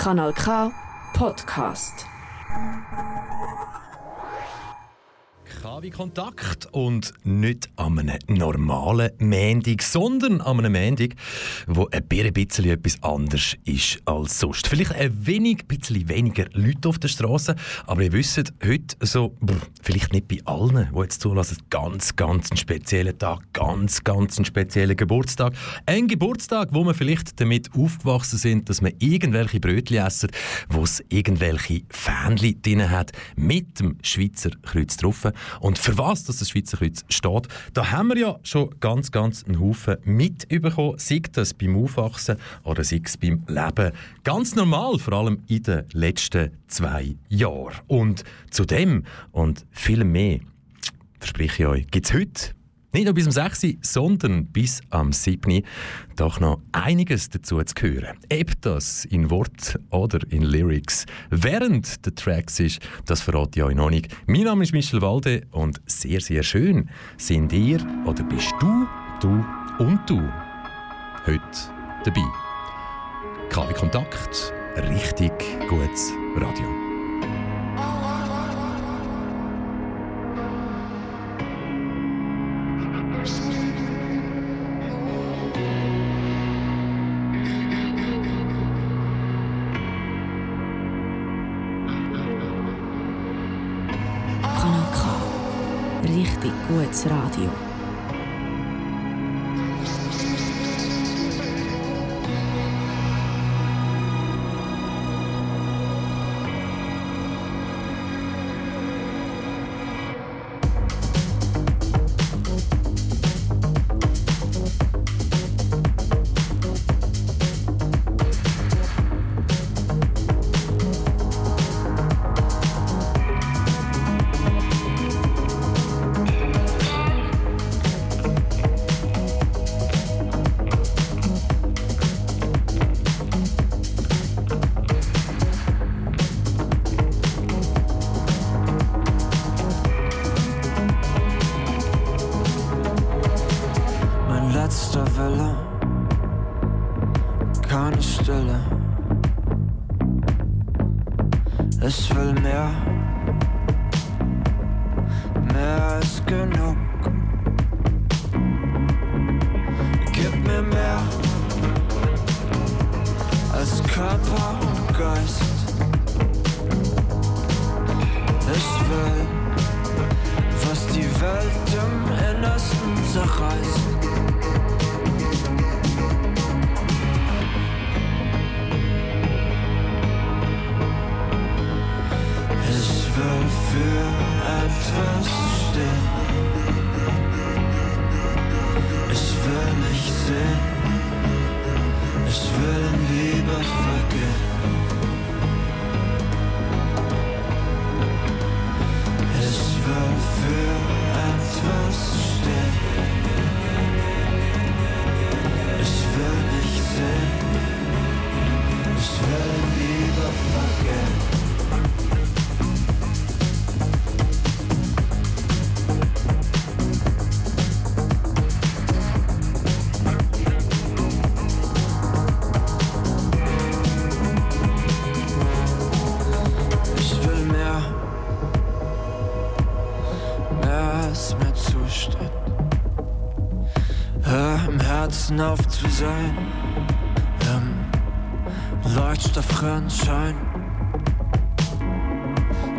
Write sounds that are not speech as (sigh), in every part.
Kanal K Podcast. KW Kontakt und nicht an einem normalen Mendig, sondern an einem Mendig, wo ein bisschen etwas anders ist als sonst. Vielleicht ein wenig, bisschen weniger Leute auf der Straße, aber ihr wisst, heute so, vielleicht nicht bei allen, die jetzt zulassen, ganz, ganz einen speziellen Tag, ganz, ganz einen speziellen Geburtstag. Ein Geburtstag, wo man vielleicht damit aufgewachsen sind, dass man irgendwelche Brötchen essen, wo es irgendwelche Fähnchen drin hat, mit dem Schweizer Kreuz drauf. Und für was das Schweizer Kreuz steht, da haben wir ja schon ganz, ganz einen Haufen mitbekommen, sei das beim Aufwachsen oder sei es beim Leben. Ganz normal, vor allem in den letzten zwei Jahren. Und zu dem und viel mehr, verspreche ich euch, gibt es heute nicht nur bis um 6 Uhr, sondern bis am 7 Uhr doch noch einiges dazu zu hören. Ob das in Wort oder in Lyrics während der Tracks ist, das verrate ich euch noch nicht. Mein Name ist Michel Walde und sehr, sehr schön sind ihr oder bist du, du und du heute dabei. KW Kontakt, richtig gutes Radio. Gutes Radio. auf zu sein. Im Leuchtstoffrennschein.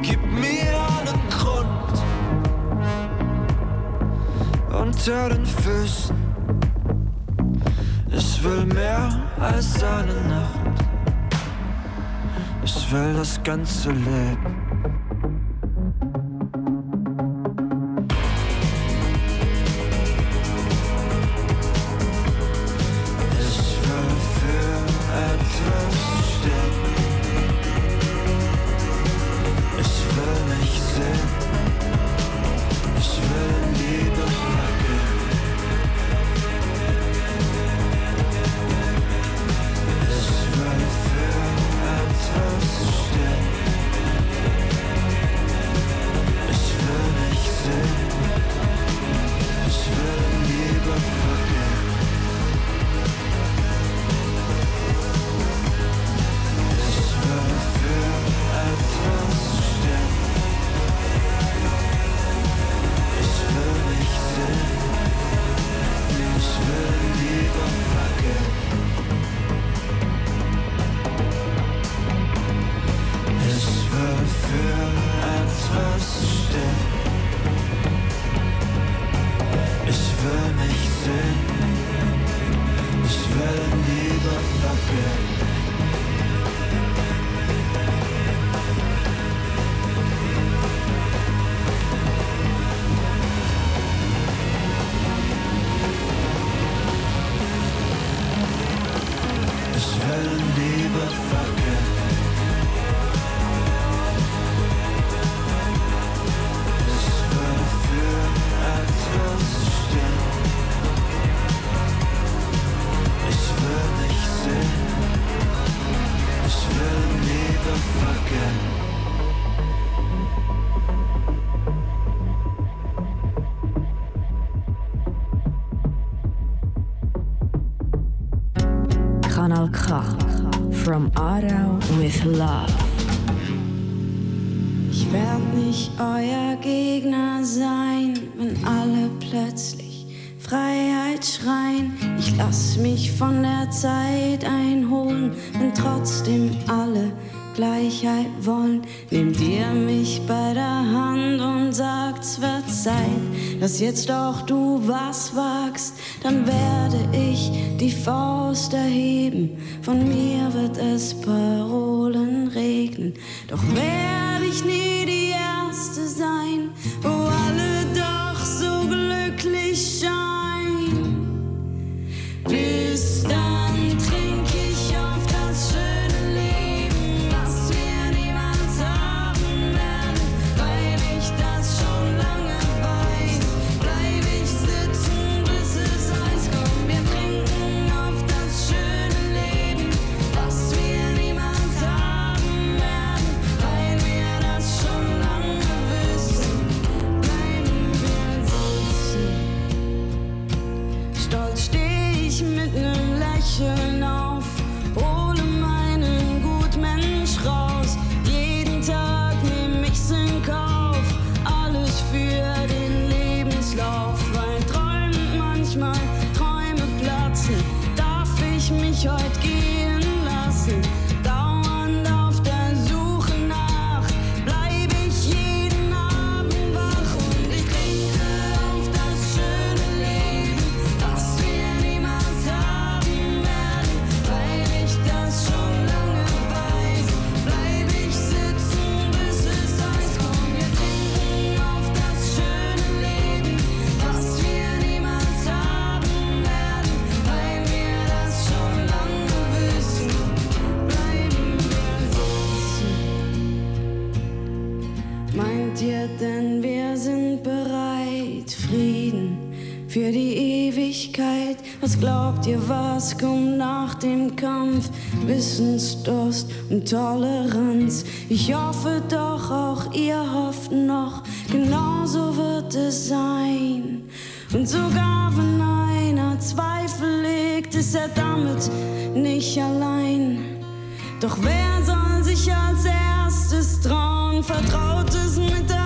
Gib mir einen Grund unter den Füßen. Ich will mehr als eine Nacht. Ich will das ganze Leben. love. glaubt ihr, was kommt nach dem Kampf? Wissensdurst und Toleranz. Ich hoffe doch, auch ihr hofft noch, genauso wird es sein. Und sogar wenn einer Zweifel legt, ist er damit nicht allein. Doch wer soll sich als erstes trauen? Vertraut es mit der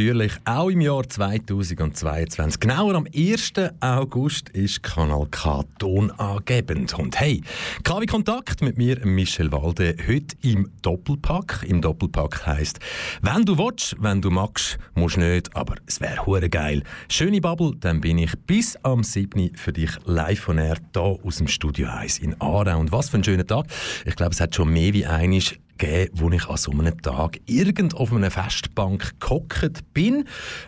Natürlich auch im Jahr 2022. Genauer am 1. August ist Kanal K tonangebend. Und hey, KW Kontakt mit mir, Michel Walde, heute im Doppelpack. Im Doppelpack heisst, wenn du willst, wenn du magst, musst nicht, aber es wäre hure geil. Schöne Bubble, dann bin ich bis am 7. für dich live von Air hier aus dem Studio 1 in Aarau. Und was für ein schöner Tag. Ich glaube, es hat schon mehr wie einig gegeben, wo ich an so einem Tag irgend auf einer Festbank gehockt bin,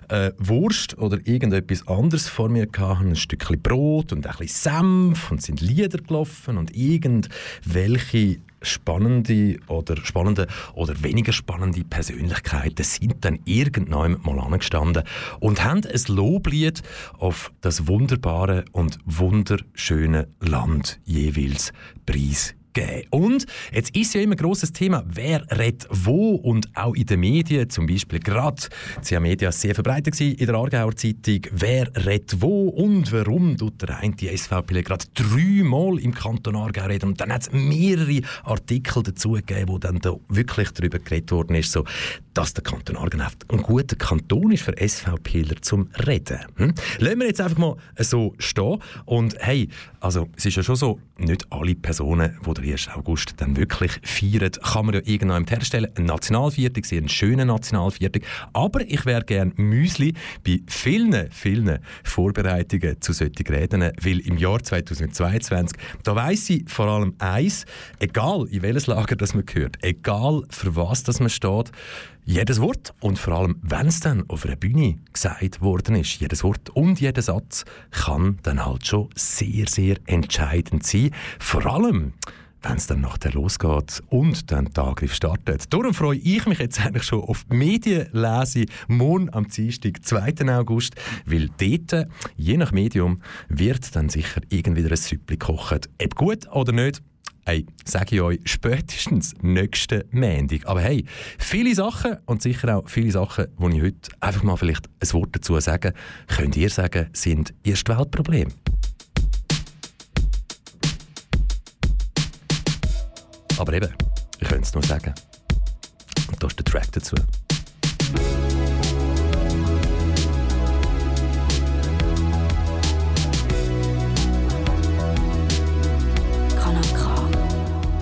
äh, Wurst oder irgendetwas anderes vor mir hatte, ein Stückchen Brot und ein bisschen Senf und sind Lieder gelaufen und irgendwelche spannende oder spannende oder weniger spannende Persönlichkeiten sind dann irgendwann mal angestanden und haben ein Loblied auf das wunderbare und wunderschöne Land jeweils preisgegeben geben. Und jetzt ist ja immer ein grosses Thema, wer redet wo und auch in den Medien, zum Beispiel gerade, CA Media sehr verbreitet in der Aargauer Zeitung, wer redet wo und warum tut der eine die SVP gerade dreimal im Kanton Aargau reden und dann hat es mehrere Artikel dazu gegeben, wo dann da wirklich darüber geredet worden ist, so, dass der Kanton Aargau ein guter Kanton ist für SVPler zum Reden. Hm? Lassen wir jetzt einfach mal so stehen und hey, also es ist ja schon so, nicht alle Personen, die 1. August dann wirklich feiern, kann man ja irgendwann herstellen. Ein Nationalviertag, sehr schöner Nationalviertag. Aber ich wäre gerne Müsli bei vielen, vielen Vorbereitungen zu solchen Reden, weil im Jahr 2022, da weiss ich vor allem eins, egal in welches Lager das man gehört, egal für was das man steht, jedes Wort und vor allem, wenn es dann auf einer Bühne gesagt worden ist, jedes Wort und jeder Satz kann dann halt schon sehr, sehr entscheidend sein. Vor allem, wenn es dann nachher losgeht und dann der Angriff startet. Darum freue ich mich jetzt eigentlich schon auf die Medienlese morgen am Dienstag, 2. August, weil dort, je nach Medium, wird dann sicher irgendwie ein Süppli gekocht. Ob gut oder nicht, Hey, sage ich euch, spätestens nächsten Montag. Aber hey, viele Sachen und sicher auch viele Sachen, die ich heute einfach mal vielleicht ein Wort dazu sagen, könnt ihr sagen, sind Erstweltprobleme. Aber eben, ich könnte es nur sagen. Und da ist der Track dazu.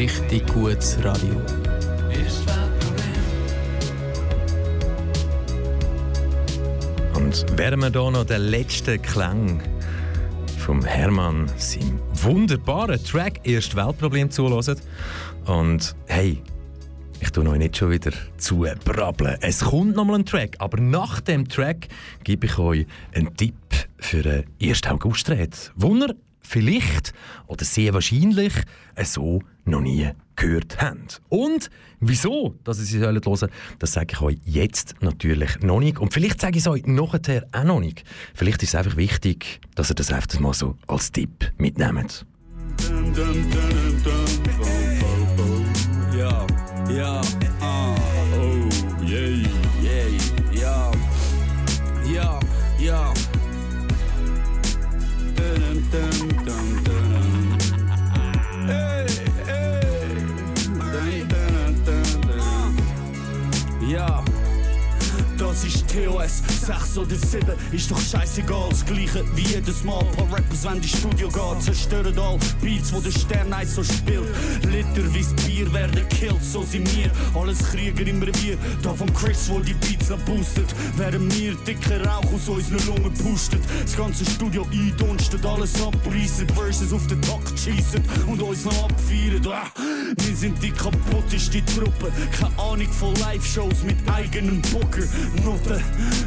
Richtig gutes Radio. Und während wir hier noch den letzten Klang vom Hermann, seinem wunderbaren Track «Erst Weltproblem» zulassen. Und hey, ich tue euch nicht schon wieder zu brabbeln. Es kommt nochmal ein Track, aber nach dem Track gebe ich euch einen Tipp für den 1. August-Red. Wunder vielleicht oder sehr wahrscheinlich so noch nie gehört haben. Und wieso, dass ihr sie hören sollen, das sage ich euch jetzt natürlich noch nicht. Und vielleicht sage ich es euch nachher auch noch nicht. Vielleicht ist es einfach wichtig, dass ihr das einfach mal so als Tipp mitnehmt. Ja, ja, TOS, 6 oder 7, ist doch scheißegal. Das gleiche wie jedes Mal. Paar Rappers, wenn die Studio geht, zerstören all Beats, wo der Stern eins so spielt. Literweise Bier werden killt, so sind wir. Alles Krieger im Revier, da vom Chris, wo die Beats noch boostet. Während wir dicker Rauch aus unseren Lungen pustet. Das ganze Studio eindunstet, alles abreißen, Verses auf den Takt schießen und uns noch abfeiern. Ah, Wir sind die kaputteste Truppe. Keine Ahnung von Live-Shows mit eigenen Booker. Note,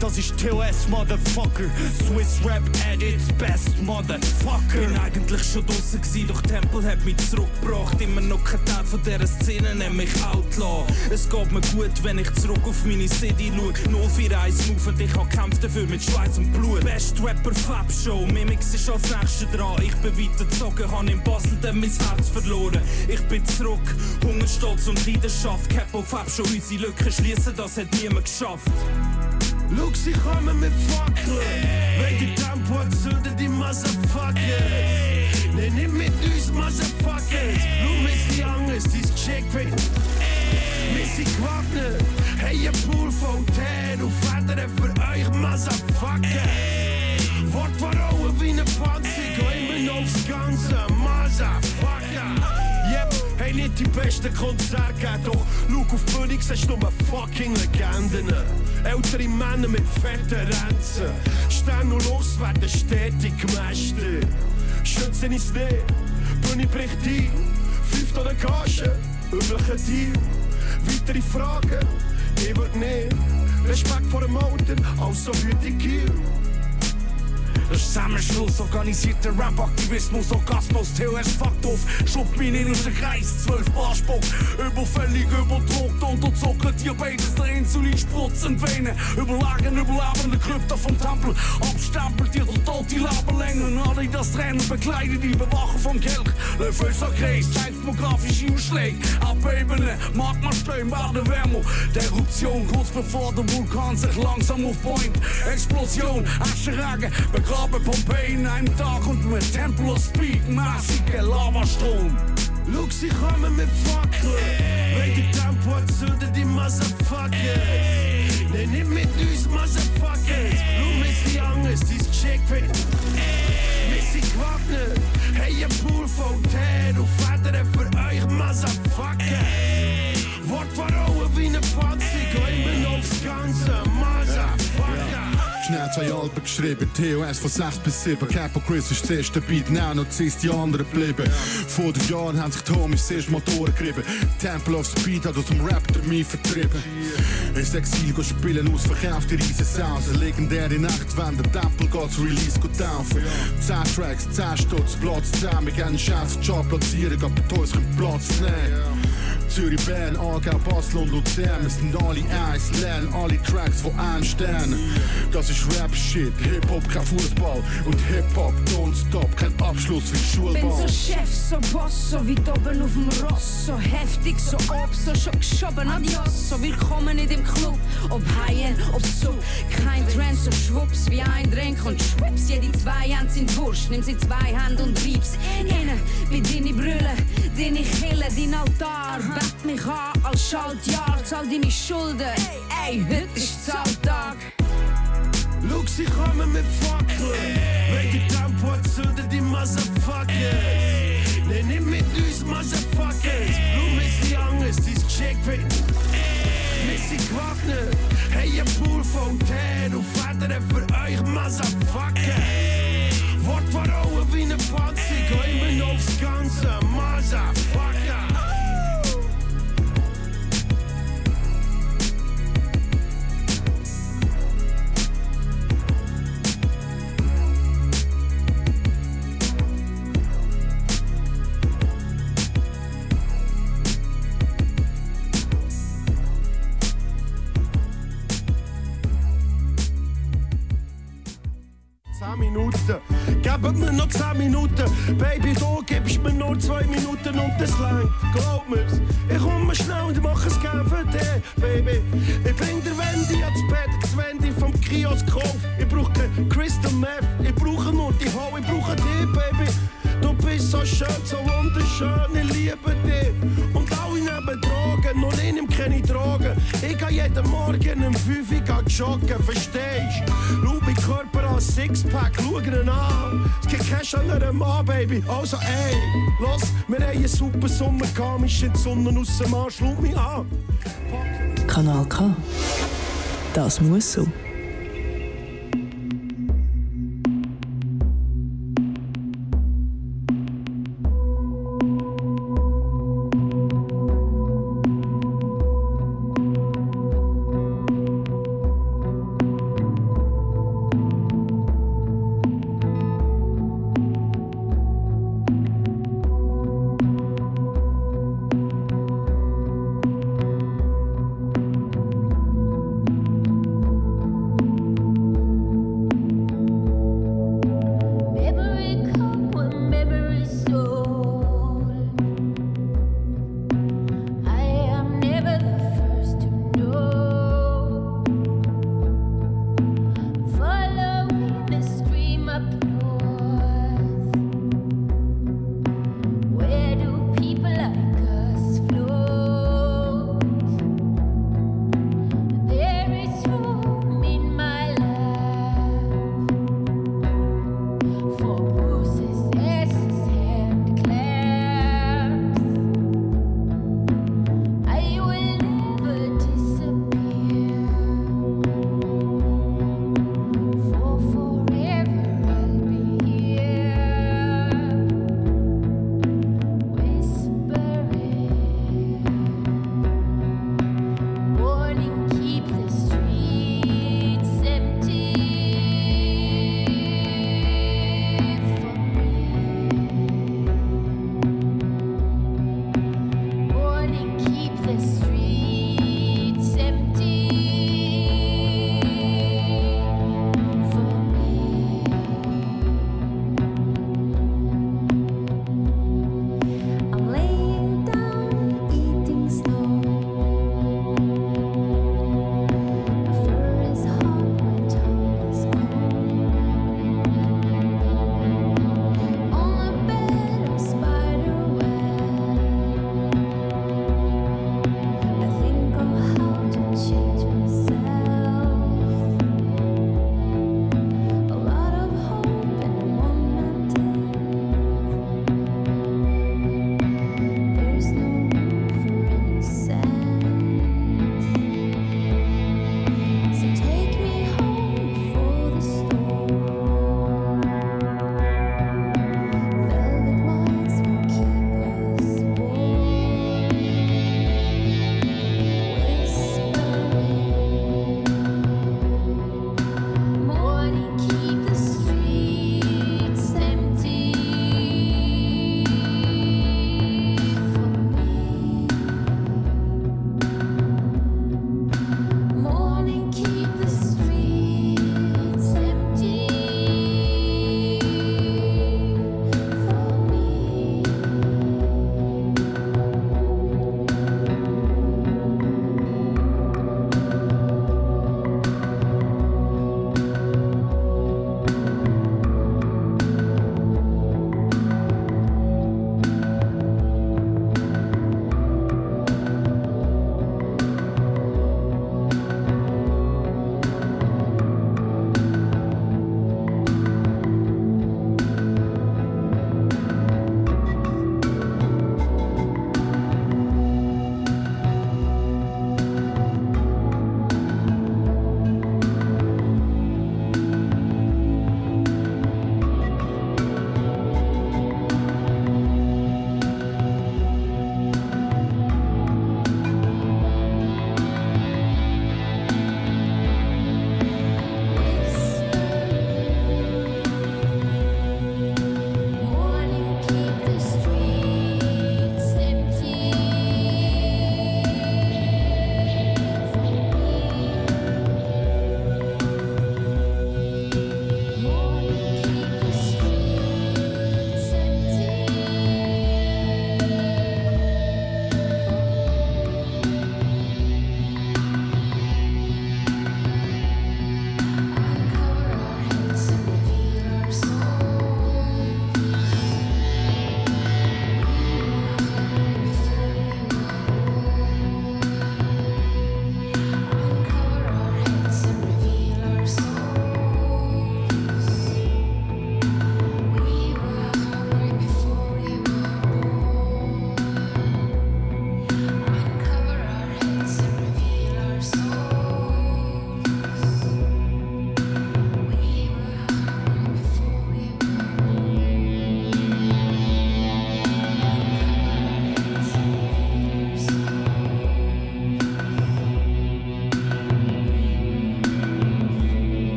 das ist TOS, Motherfucker. Swiss Rap at its best, Motherfucker. Bin eigentlich schon draussen gewesen, doch Tempel hat mich zurückgebracht. Immer noch kein Teil von dieser Szene, nämlich Outlaw. Es geht mir gut, wenn ich zurück auf meine City schaue. 041 Move und ich hab kämpft dafür mit Schweiß und Blut. Best Rapper Fab Show, Mimix ist als nächster dran. Ich bin weitergezogen, hab in Basel dann mein Herz verloren. Ich bin zurück, Hunger, Stolz und Leidenschaft. Capo Fab Show, unsere Lücken schließen, das hat niemand geschafft. Schau, sie kommen mit Fackeln. Wenn die Tempo zünden, die Motherfuckers. Nee, nicht mit uns, Motherfuckers. Schau, wir sind Angst, dein Chick Wir sind gewappnet. Hey, ein Pool von Tän und Federn für euch, Motherfucker. Wort verhauen wie ein Panzer, geh immer noch aufs Ganze, Motherfucker. Hey, nicht die besten Konzerte gegeben, doch schau auf die Bühne, siehst nur fucking Legenden. Ältere Männer mit fetten Ränzen. Stern und Los werden stetig gemästet. Schützen ins nicht, Bühne bricht ein. Fünf oder Gage, übliche Deal. Weitere Fragen, ich würd nicht. Respekt vor dem Alter, also würde ich gehen. Ein Zusammenschluss, organisierter Rap-Aktivismus, Orgasmus, TOS fuckt auf, schub mich in unseren Kreis, zwölf Barspuck, überfällig, überdruckt, unterzuckert, Diabetes, der Insulin spritzen Venen, überlagen, überlebende Krypta vom Tempel, abstempelt ihr tote Laberlängen, alle das Trennen bekleiden, die Bewacher vom Kelch, Löffelscher Kreis, seismografische Ausschläge, Abebene, Magma stehen, werden wärmer, der Eruption kurz bevor der Vulkan sich langsam Point, Explosion, Ascheregen, begraben Pompeii in einem Tag und mit Tempel of Speed, massige Lavastrom. Schau, sie kommen mit Fackeln. Wenn die Tempo zünden, die Motherfuckers. Nee, nicht mit uns, Motherfuckers. Schau, wir sind Angst, dein Chick Wir zwei Alben geschrieben, TOS von 6 bis 7. Capo Chris ist der erste Beat, Nano ist die anderen geblieben. Vor den Jahren haben sich die Homies erst mal durchgerieben. Temple of Speed hat aus dem Rap mich vertrieben. Ins Exil go spielen, ausverkauft die riesen Sounds. Eine legendäre Nacht, wenn der Temple Gods Release go taufen. 10 Tracks, 10 Stutz, Platz 10. Wir gehen einen scheiß Job platzieren, aber die Toys können Platz nehmen. Zürich, Bern, Aargau, Basel und Luzern. Wir sind alle eins, lernen alle Tracks von einem Stern. Das ist Rap-Shit, Hip-Hop, kein Fußball. Und Hip-Hop, non-stop, kein Abschluss wie Bin so Schulball. Chef, so Boss, so weit oben auf dem Ross, so heftig, so ob, so schon geschoben, adios, so willkommen in dem Club, ob High-End, ob so, kein Trend, so schwupps, wie ein Drink und schwupps, jede zwei Hände sind Wurscht, nimm sie zwei Hände und reib's innen, bei deine Brille, deine Kille, dein Altar, bett mich an als Schaltjahr, zahl deine Schulden, ey, heute ist Zahltag. Schau, sie kommen mit Fackeln. Die Tempo zünden, die Motherfuckers. Nee, nicht mit uns, Motherfuckers. Schau, wir sind Angst, dein Chick Wir sind gewappnet. Hey, ein Pool von Tän und Federn für euch, Motherfucker. 10 Minuten. Gebt mir noch 10 Minuten. Baby, du gibst mir nur 2 Minuten und das lang. Glaub mir's. Ich komme schnell und mache es gern für dich, Baby. Ich bring der Wendy ans Bett, das Wendy vom Kiosk kauf. Ich brauche Crystal Meth, ich brauche nur die Hau, ich brauche dich, Baby. Du bist so schön, so wunderschön, ich liebe dich. Und alle nehmen Drogen, nur ich nehm keine Drogen. Ich geh jeden Morgen um 5 Uhr joggen, verstehst? Schau mein Körper an Sixpack, schau ihn an. Es gibt keinen schöneren Mann, Baby. Also ey, los, wir haben einen super Sommer gehabt, wir sind die Sonne aus dem Arsch, schau mich an. Kanal K. Das muss so.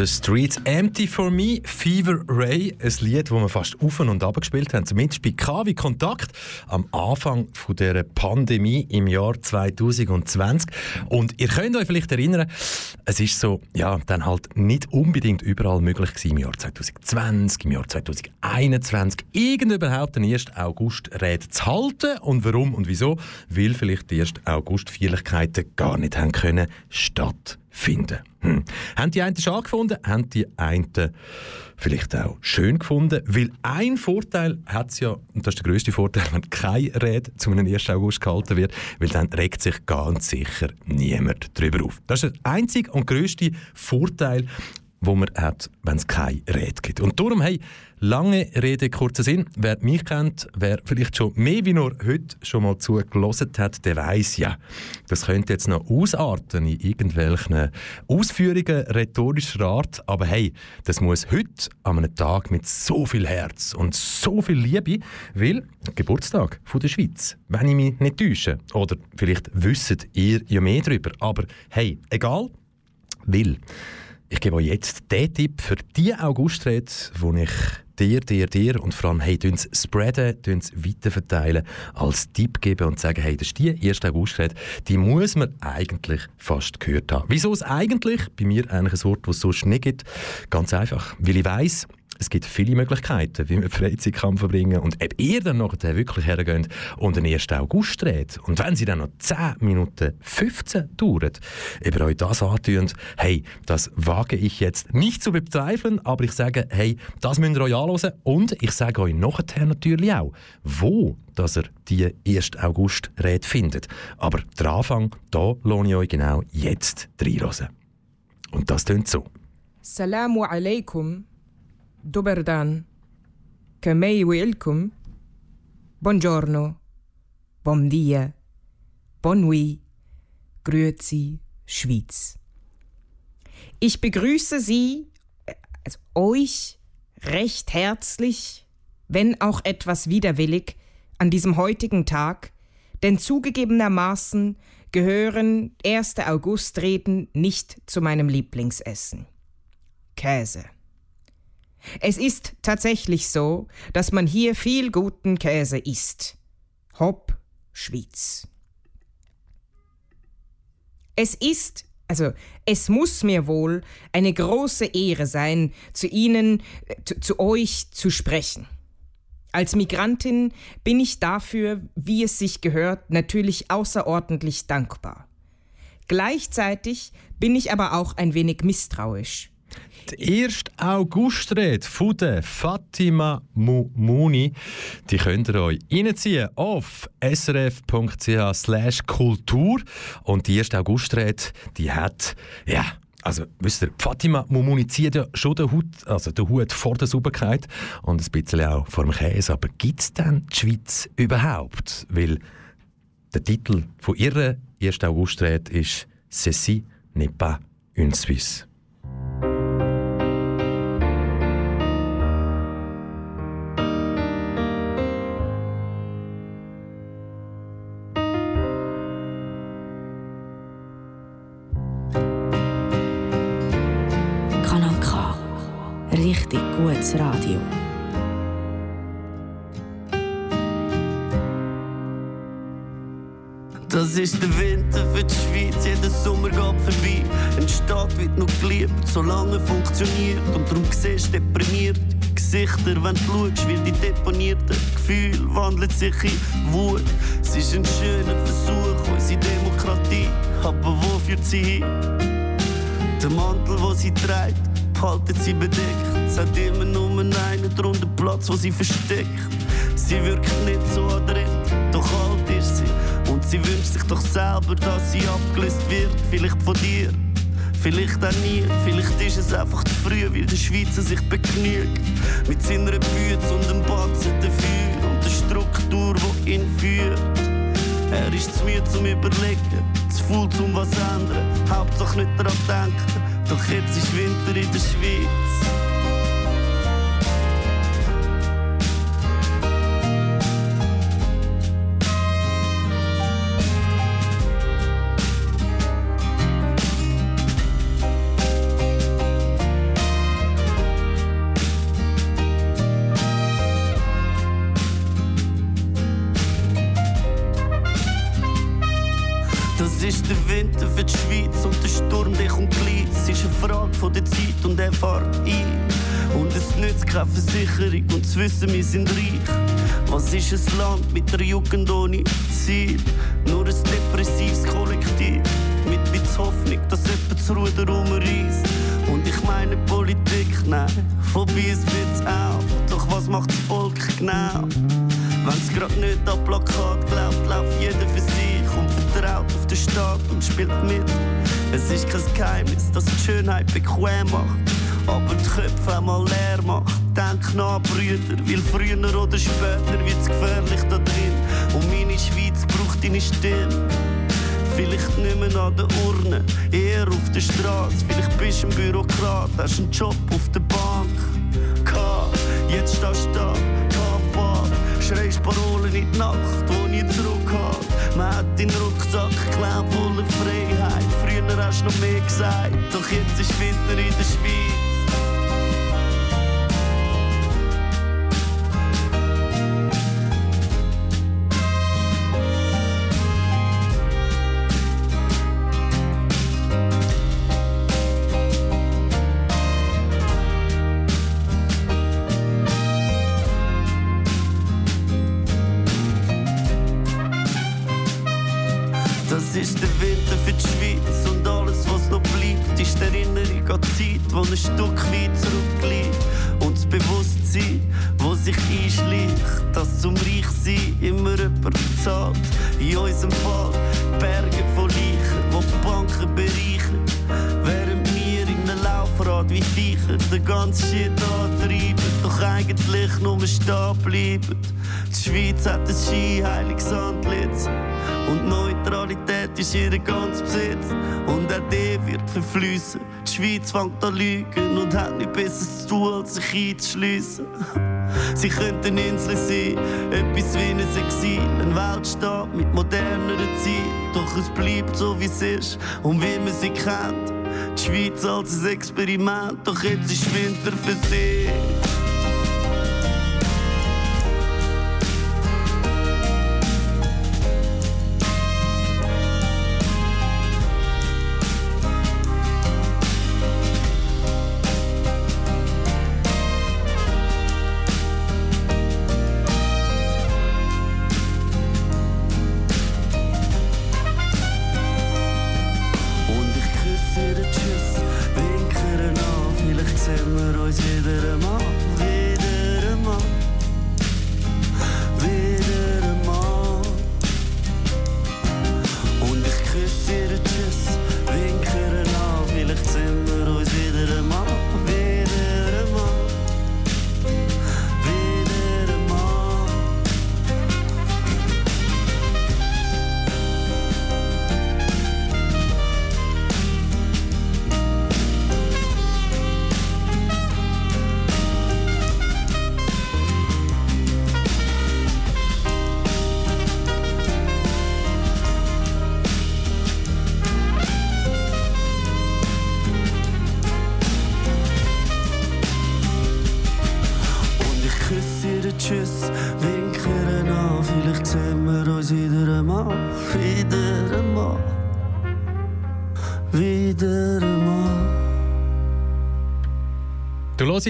The Streets Empty for Me, Fever Ray, ein Lied, das wir fast auf und ab gespielt haben, zumindest bei KW Kontakt am Anfang von der Pandemie im Jahr 2020. Und ihr könnt euch vielleicht erinnern, es ist so, ja, dann halt nicht unbedingt überall möglich gewesen im Jahr 2020, im Jahr 2021, irgend überhaupt den 1. August Rede zu halten. Und warum und wieso? Weil vielleicht die 1. August Feierlichkeiten gar nicht haben können stattfinden finden. Hm. Haben die einen schade gefunden, haben die einen vielleicht auch schön gefunden, weil ein Vorteil hat es ja, und das ist der grösste Vorteil, wenn keine Rede zu einem 1. August gehalten wird, weil dann regt sich ganz sicher niemand darüber auf. Das ist der einzige und grösste Vorteil, wo man hat, wenn es keine Rede gibt. Und darum, hey, lange Rede, kurzer Sinn. Wer mich kennt, wer vielleicht schon mehr wie nur heute schon mal zugelassen hat, der weiß ja, das könnte jetzt noch ausarten in irgendwelchen Ausführungen rhetorischer Art. Aber hey, das muss heute an einem Tag mit so viel Herz und so viel Liebe, weil Geburtstag von der Schweiz, wenn ich mich nicht täusche. Oder vielleicht wisst ihr ja mehr darüber. Aber hey, egal, weil ich gebe euch jetzt den Tipp für die Augustrede, wo ich dir, dir, dir und vor allem hey, tun's spreaden, weiterverteilen, als Tipp geben und sagen, hey, das ist die erste Augustrede, die muss man eigentlich fast gehört haben. Wieso es eigentlich bei mir eigentlich ein Wort, das es sonst nicht gibt? Ganz einfach, weil ich weiss, es gibt viele Möglichkeiten, wie man Freizeit kann verbringen. Und ob ihr dann nachher wirklich hergeht und den 1. August dreht, und wenn sie dann noch 10 Minuten 15 dauert, über euch das antun, hey, das wage ich jetzt nicht zu bezweifeln, aber ich sage, hey, das müsst ihr euch anhören. Und ich sage euch nachher natürlich auch, wo dass ihr die 1. August-Rede findet. Aber der Anfang, da lohne ich euch genau jetzt reinhören. Und das tönt so. Salamu alaikum, kamei welcome, buongiorno, bom dia, bon nuit, grüezi, Schweiz. Ich begrüße Sie, äh, also euch, recht herzlich, wenn auch etwas widerwillig, an diesem heutigen Tag, denn zugegebenermaßen gehören 1. August-Reden nicht zu meinem Lieblingsessen. Käse. Es ist tatsächlich so, dass man hier viel guten Käse isst. Hopp, Schwyz. Es ist, also es muss mir wohl eine große Ehre sein, zu Ihnen, äh, zu, zu euch zu sprechen. Als Migrantin bin ich dafür, wie es sich gehört, natürlich außerordentlich dankbar. Gleichzeitig bin ich aber auch ein wenig misstrauisch. Die 1. Augustrede von der Fatima Mumuni, die könnt ihr euch reinziehen auf srf.ch kultur. Und die 1. Augustrede, die hat, ja, also, wisst ihr, Fatima Mumuni zieht ja schon den Hut, also den Hut vor der Sauberkeit und ein bisschen auch vor dem Käse. Aber gibt es denn die Schweiz überhaupt? Weil der Titel von ihrer 1. Augustrede ist «Ceci n'est pas une Suisse». Funktioniert. Und darum siehst du deprimierte Gesichter, wenn du schaust, wie die deponierten Gefühle wandeln sich in Wut. Es ist ein schöner Versuch, unsere Demokratie, aber wo führt sie hin? Der Mantel, den sie trägt, behaltet sie bedeckt. Es hat immer nur einen drunter Platz, wo sie versteckt. Sie wirkt nicht so adrett, doch alt ist sie. Und sie wünscht sich doch selber, dass sie abgelöst wird. Vielleicht von dir, vielleicht auch nie. Vielleicht ist es einfach zu früh, weil der Schweizer sich begnügt. Mit seiner Bütze und dem Batzen dafür und der Struktur, die ihn führt. Er ist zu müde zum Überlegen, zu faul zum was ändern. Hauptsache nicht daran denken, doch jetzt ist Winter in der Schweiz. Wissen, wir sind reich. Was ist ein Land mit einer Jugend ohne Ziel? Nur ein depressives Kollektiv. mit bisschen Hoffnung, dass jemand das Ruder umreißt. Und ich meine Politik, nein, vorbei ist wird's auch. Doch was macht das Volk genau? Wenn's grad nicht an Plakat glaubt, läuft jeder für sich und vertraut auf den Staat und spielt mit. Es ist kein Geheimnis, dass die Schönheit bequem macht, aber die Köpfe auch mal leer macht. Denk nach, Brüder, weil früher oder später wird's gefährlich da drin. Und meine Schweiz braucht deine Stimme. Vielleicht nicht an der Urne, eher auf der Straße. Vielleicht bist du ein Bürokrat, hast einen Job auf der Bank. Gehabt. Jetzt stehst du da, tapad, schreist Parolen in die Nacht, wo nie zurückhalt. Man hat deinen Rucksack geklaut, voller Freiheit. Früher hast du noch mehr gesagt, doch jetzt ist Winter in der Schweiz. Dass zum Reichsein immer jemand zahlt. In unserem Fall Berge von Leichen, wo die Banken bereichern. Während wir in einem Laufrad wie Viecher den ganzen Shit antreiben, doch eigentlich nur stehen bleiben. Die Schweiz hat ein skiheiliges Antlitz. Und Neutralität ist ihr ganz Besitz. Und auch der wird verfließen. Die Schweiz fängt an lügen und hat nicht besseres zu tun, als sich einzuschliessen. (laughs) Sie könnten Insel sein, etwas wie ein Exil, ein Weltstaat mit moderneren Zielen. Doch es bleibt so wie es ist und wie man sie kennt. Die Schweiz als ein Experiment, doch jetzt ist Winter für sie.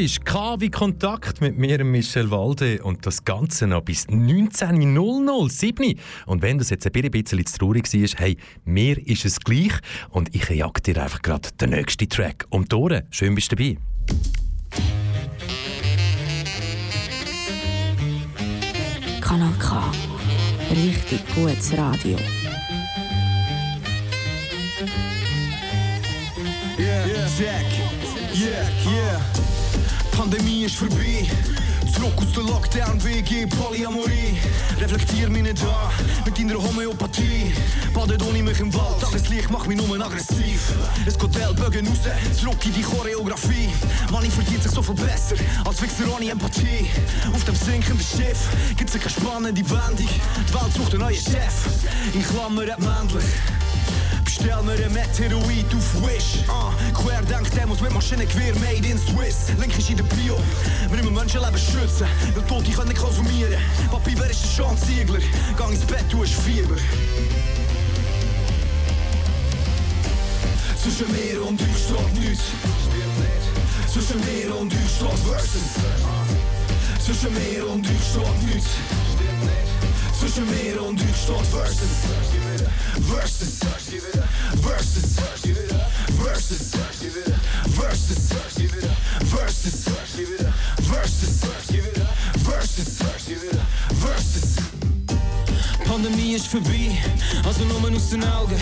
Hörst KW Kontakt mit mir, Michel Walde, und das Ganze noch bis 19.007. Und wenn das jetzt ein bisschen zu traurig war, hey, mir ist es gleich und ich jag dir einfach gerade den nächsten Track um die Ohren. Schön bist du dabei. Kanal K. Richtig gutes Radio. Yeah, Jack, yeah, yeah. Pandemie ist vorbei. Zurück aus der Lockdown, WG, Polyamorie. Reflektier mich nicht an mit deiner Homöopathie. Badet ohne mich im Wald, Tageslicht macht mich nur aggressiv. Es geht Ellbogen raus, zurück in die Choreografie. Money verdient sich so viel besser, als Wichser ohne Empathie. Auf dem sinkenden Schiff gibt's keine spannende Wendung. Die Welt sucht einen neuen Chef, in Klammern männlich. Bestell mir ein Meteorit auf Wish. Ah, Querdenk Demos mit Maschinengewehr made in Swiss. Link ist in der Bio. Wir müssen Menschenleben schützen, weil Tote können konsumieren. Papi, wer ist der Sean Ziegler? Gang ins Bett, du hast Fieber. Zwischen mir und euch steht nichts. Zwischen mir und euch steht Versus. Zwischen mir und euch steht nichts. Zwischen mir und steht Versus. Versus. Versus. Versus. Versus. Versus. Versus. Versus. Versus. Pandemie ist vorbei, also nur aus den Augen.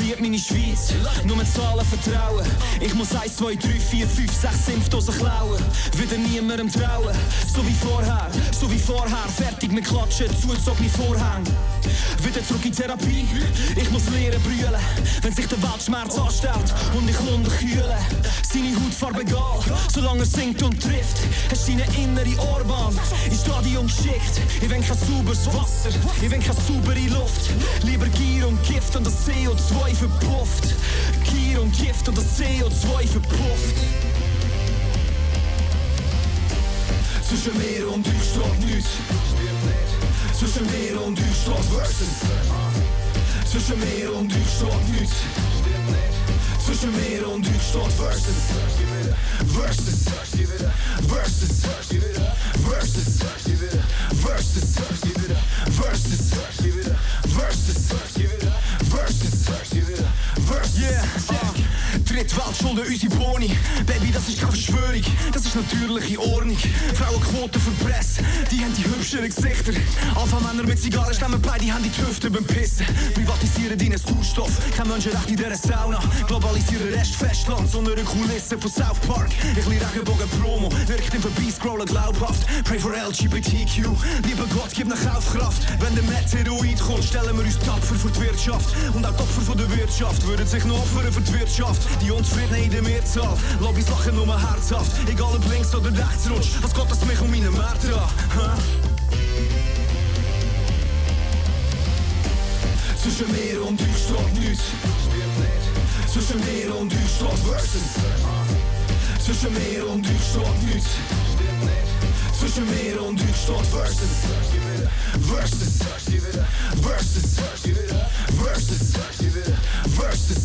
Lieb meine Schweiz, nur Zahlen vertrauen. Ich muss 1, 2, 3, 4, 5, 6 Impfdosen klauen. Wieder niemandem trauen, so wie vorher, so wie vorher. Fertig mit Klatschen, zugezogene Vorhänge. Wieder zurück in Therapie, ich muss lernen brüllen. Wenn sich der Weltschmerz anstellt und ich Lunde kühle. Seine Hautfarbe egal, solange er singt und trifft. Hast deine innere Ohrbahn ins Stadion geschickt. Ich will kein sauberes Wasser, ich will keine saubere Luft. Lieber Gier und Gift und das CO2 verpufft. Gier und Gift und das CO2 verpufft. Zwischen mir und euch steht nichts. Zwischen mir und euch steht Versus. Zwischen mir und euch steht nichts. Zwischen mir und euch steht Versus. Versus. Versus. Versus. Versus. Versus. Versus. Versus. Yeah, Drittweltschulden, unsere Boni. Baby, das ist keine Verschwörung, das ist natürliche Ordnung. Frauenquote für Presse, die haben die hübscheren Gesichter. Alpha-Männer mit Zigarren stemmen beide haben die Hüfte beim Pissen. Privatisieren deinen Sauerstoff, kein Menschenrecht in dieser Sauna. Globalisieren Rest Festland, so eine Kulisse von South Park. Ich liebe Regenbogen-Promo, wirkt im Vorbeiscrollen glaubhaft. Pray for LGBTQ, lieber Gott, gib nach Kaufkraft. Wenn der Meteoid kommt, stellen wir uns tapfer für die Wirtschaft. Und auch die Opfer von der Wirtschaft würden sich noch opfern für die Wirtschaft. Die Unzufriedenen in der Mehrzahl, Lobbys lachen nur herzhaft. Egal ob links oder rechts rutscht, was geht das mich um meine Märkte an? Zwischen mir und euch steht nichts. Zwischen mir und euch steht Versus. Zwischen mir und euch steht nichts. Zwischen mir und steht Versus. Versus. Versus. Versus. Versus. Versus.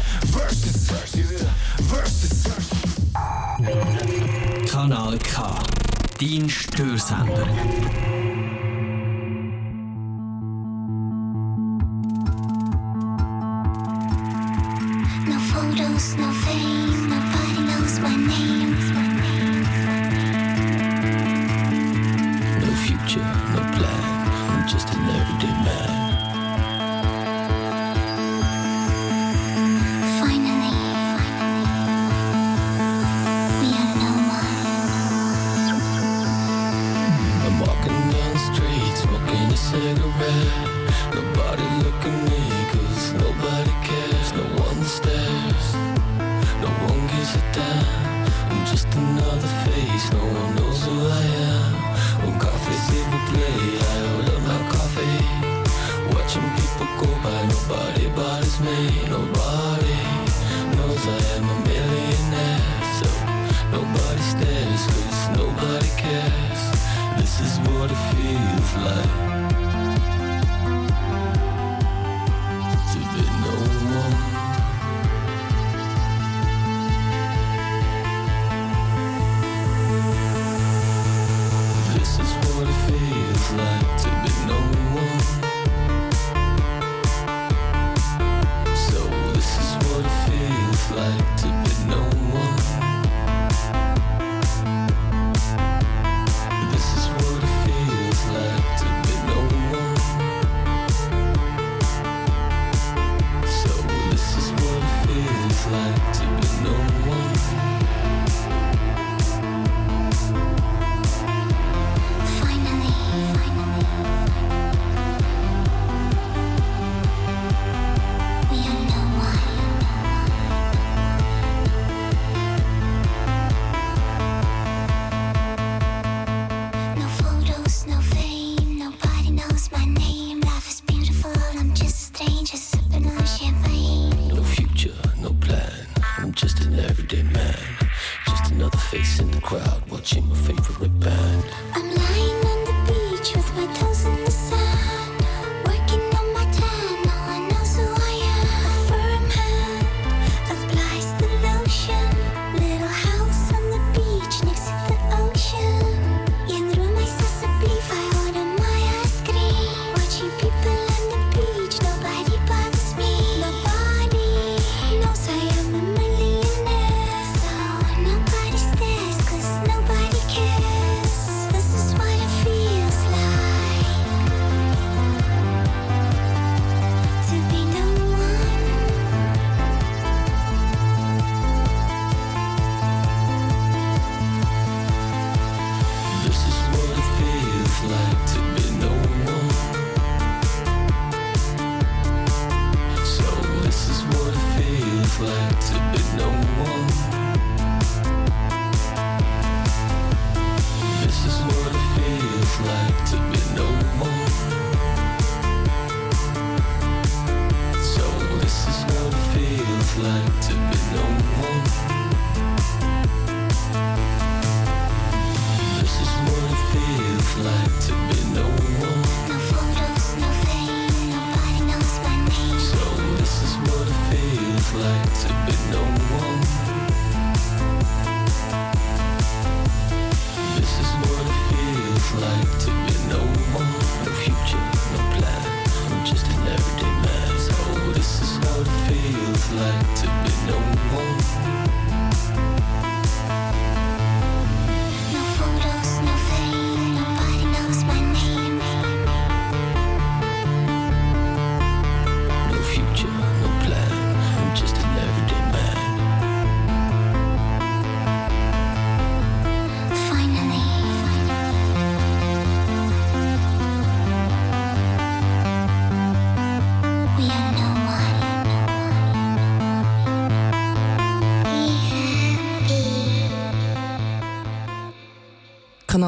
Versus. Versus. Versus. Kanal K. Dein Störsender. Photos, no fame, nobody knows my name.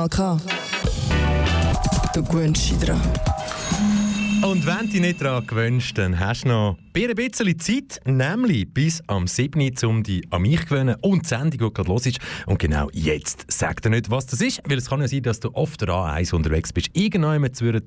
Kanal. Du gewöhnst dich dran. Und wenn du dich nicht daran gewöhnst, dann hast du noch ein bisschen Zeit, nämlich bis am 7. Uhr, um dich an mich zu gewöhnen und die Sendung, die gerade los ist. Und genau jetzt sag dir nicht, was das ist, weil es kann ja sein, dass du oft der A1 unterwegs bist, irgendwann zwischen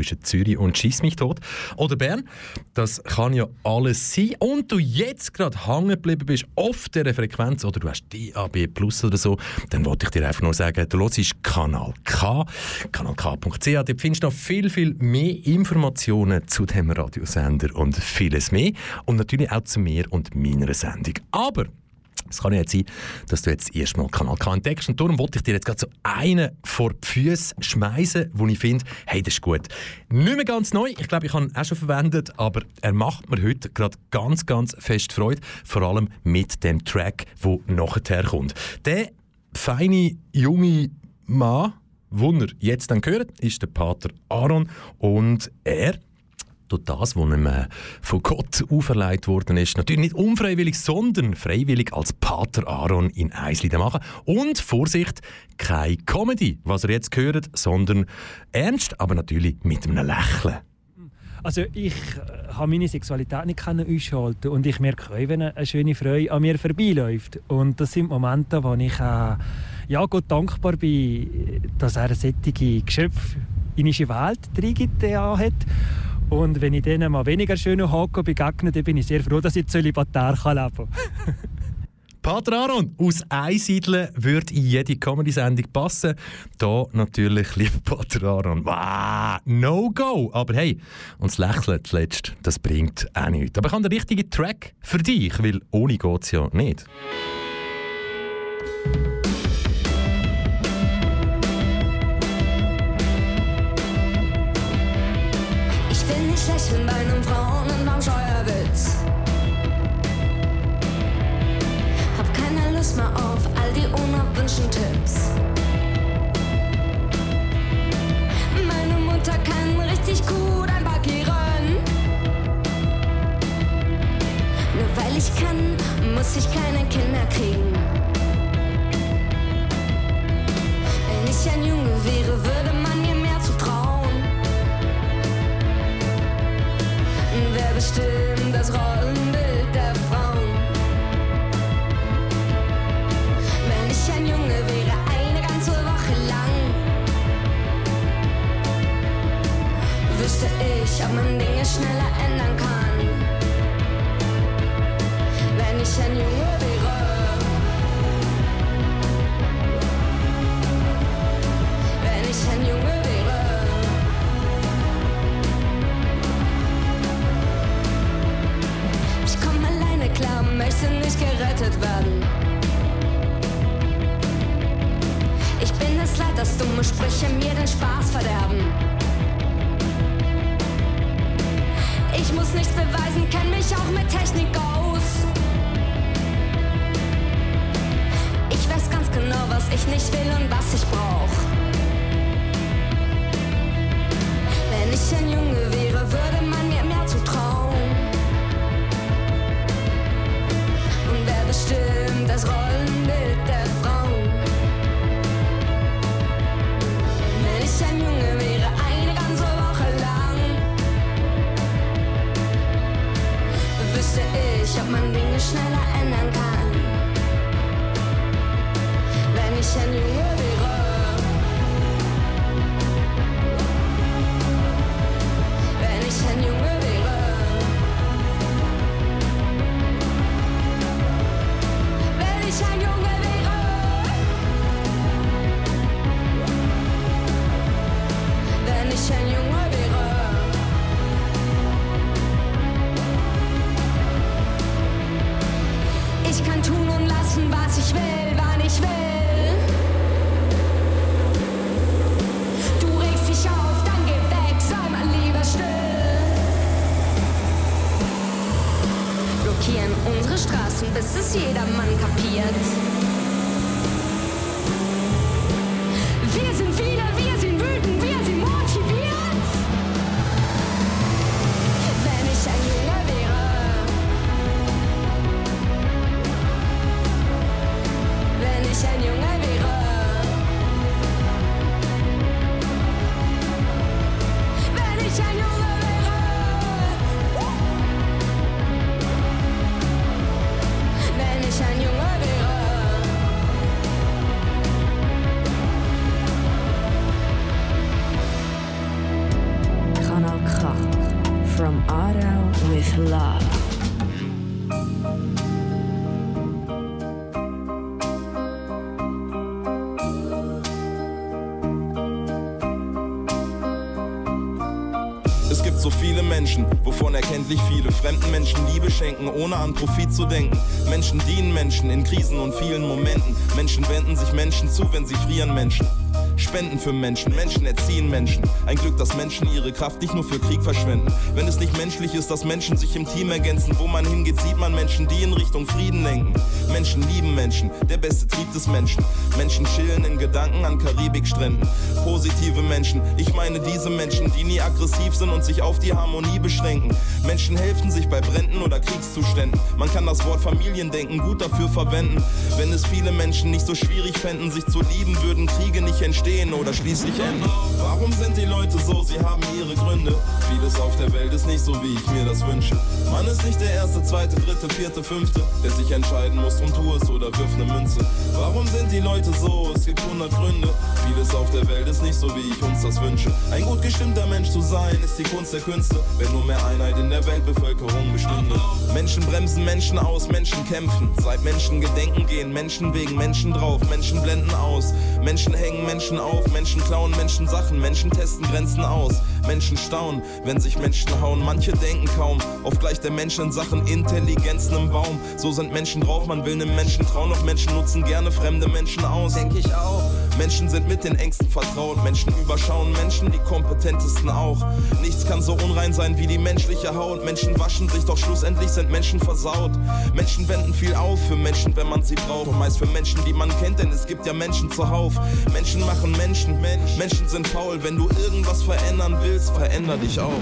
zwischen Zürich und Schiss mich tot oder Bern. Das kann ja alles sein. Und du jetzt gerade hängen geblieben bist auf dieser Frequenz oder du hast DAB Plus oder so, dann wollte ich dir einfach nur sagen, du hörst Kanal K, kanalk.ch. Dort findest du noch viel, viel mehr Informationen zu dem Radiosender und vieles mehr. Und natürlich auch zu mir und meiner Sendung. Aber es kann ja sein, dass du jetzt erstmal Kanal K entdeckst. Und darum wollte ich dir jetzt gerade so einen vor die Füße schmeißen, wo ich finde, hey, das ist gut. Nicht mehr ganz neu, ich glaube, ich habe ihn auch schon verwendet, aber er macht mir heute gerade ganz, ganz fest Freude. Vor allem mit dem Track, der nachher kommt. Der feine, junge Mann, ihr jetzt dann hört, ist der Pater Aaron und er durch das, was ihm äh, von Gott auferlegt worden ist. Natürlich nicht unfreiwillig, sondern freiwillig als Pater Aaron in Eisliden machen. Und Vorsicht, keine Comedy, was ihr jetzt hört, sondern ernst, aber natürlich mit einem Lächeln. Also ich äh, habe meine Sexualität nicht ausschalten und ich merke auch, wenn eine schöne Frau an mir vorbeiläuft. Und das sind Momente, wo ich äh, ja, Gott dankbar bin, dass er solche Geschöpfe in unsere Welt reingibt hat. Und wenn ich denen mal weniger schöne Hocken begegne, dann bin ich sehr froh, dass ich zölibatär leben kann. (laughs) Pater Aaron aus Einsiedeln würde in jede Comedy-Sendung passen. Da natürlich, (laughs) lieber Pater Aaron, wow, no go. Aber hey, und das Lächeln zuletzt, das bringt auch nichts. Aber ich habe den richtigen Track für dich, weil ohne geht es ja nicht. Will nicht lächeln bei einem Frauen und beim Steuerwitz. Hab keine Lust mehr auf all die unerwünschten Tipps. Meine Mutter kann richtig gut einparkieren. Nur weil ich kann, muss ich keine Kinder kriegen. Wenn ich ein Junge wäre, würde man Wer bestimmt das Rollenbild der Frauen? Wenn ich ein Junge wäre, eine ganze Woche lang, wüsste ich, ob man Dinge schneller ändern kann. Wenn ich ein Junge möchte nicht gerettet werden. Ich bin es leid, dass dumme Sprüche mir den Spaß verderben. Ich muss nichts beweisen, kenn mich auch mit Technik aus. Ich weiß ganz genau, was ich nicht will und was ich brauch. Wenn ich ein Junge wäre, würde man das Rollenbild der Frauen? Wenn ich ein Junge wäre, eine ganze Woche lang, wüsste ich, ob man Dinge schneller ändern kann. Wenn ich ein Junge schenken, ohne an Profit zu denken. Menschen dienen Menschen in Krisen und vielen Momenten. Menschen wenden sich Menschen zu, wenn sie frieren Menschen. Spenden für Menschen, Menschen erziehen Menschen. Ein Glück, dass Menschen ihre Kraft nicht nur für Krieg verschwenden. Wenn es nicht menschlich ist, dass Menschen sich im Team ergänzen, wo man hingeht, sieht man Menschen, die in Richtung Frieden lenken. Menschen lieben Menschen, der beste Trieb des Menschen. Menschen chillen in Gedanken an Karibikstränden. Positive Menschen, ich meine diese Menschen, die nie aggressiv sind und sich auf die Harmonie beschränken. Menschen helfen sich bei Bränden oder Kriegszuständen. Man kann das Wort Familiendenken gut dafür verwenden. Wenn es viele Menschen nicht so schwierig fänden, sich zu lieben, würden Kriege nicht entstehen oder schließlich enden. Warum sind die Leute so? Sie haben ihre Gründe. Vieles auf der Welt ist nicht so, wie ich mir das wünsche. Man ist nicht der erste, zweite, dritte, vierte, fünfte, der sich entscheiden muss und tu es oder wirf ne Münze. Warum sind die Leute so? Es gibt hundert Gründe. Vieles auf der Welt ist nicht so, wie ich uns das wünsche. Ein gut gestimmter Mensch zu sein, ist die Kunst der Künste. Wenn nur mehr Einheit in der Weltbevölkerung bestünde. Menschen bremsen Menschen aus, Menschen kämpfen. Seit Menschen gedenken gehen, Menschen wegen Menschen drauf, Menschen blenden aus. Menschen hängen Menschen auf, Menschen klauen Menschen Sachen, Menschen testen Grenzen aus. Menschen staunen, wenn sich Menschen hauen. Manche denken kaum auf gleich der Mensch in Sachen Intelligenzen im Baum. So sind Menschen drauf, man will nem Menschen trauen. Doch Menschen nutzen gerne fremde Menschen aus. Denk ich auch. Menschen sind mit den Ängsten vertraut. Menschen überschauen Menschen, die kompetentesten auch. Nichts kann so unrein sein wie die menschliche Haut. Menschen waschen sich, doch schlussendlich sind Menschen versaut. Menschen wenden viel auf für Menschen, wenn man sie braucht. Und meist für Menschen, die man kennt, denn es gibt ja Menschen zuhauf. Menschen machen Menschen. Menschen sind faul. Wenn du irgendwas verändern willst, veränder dich auch.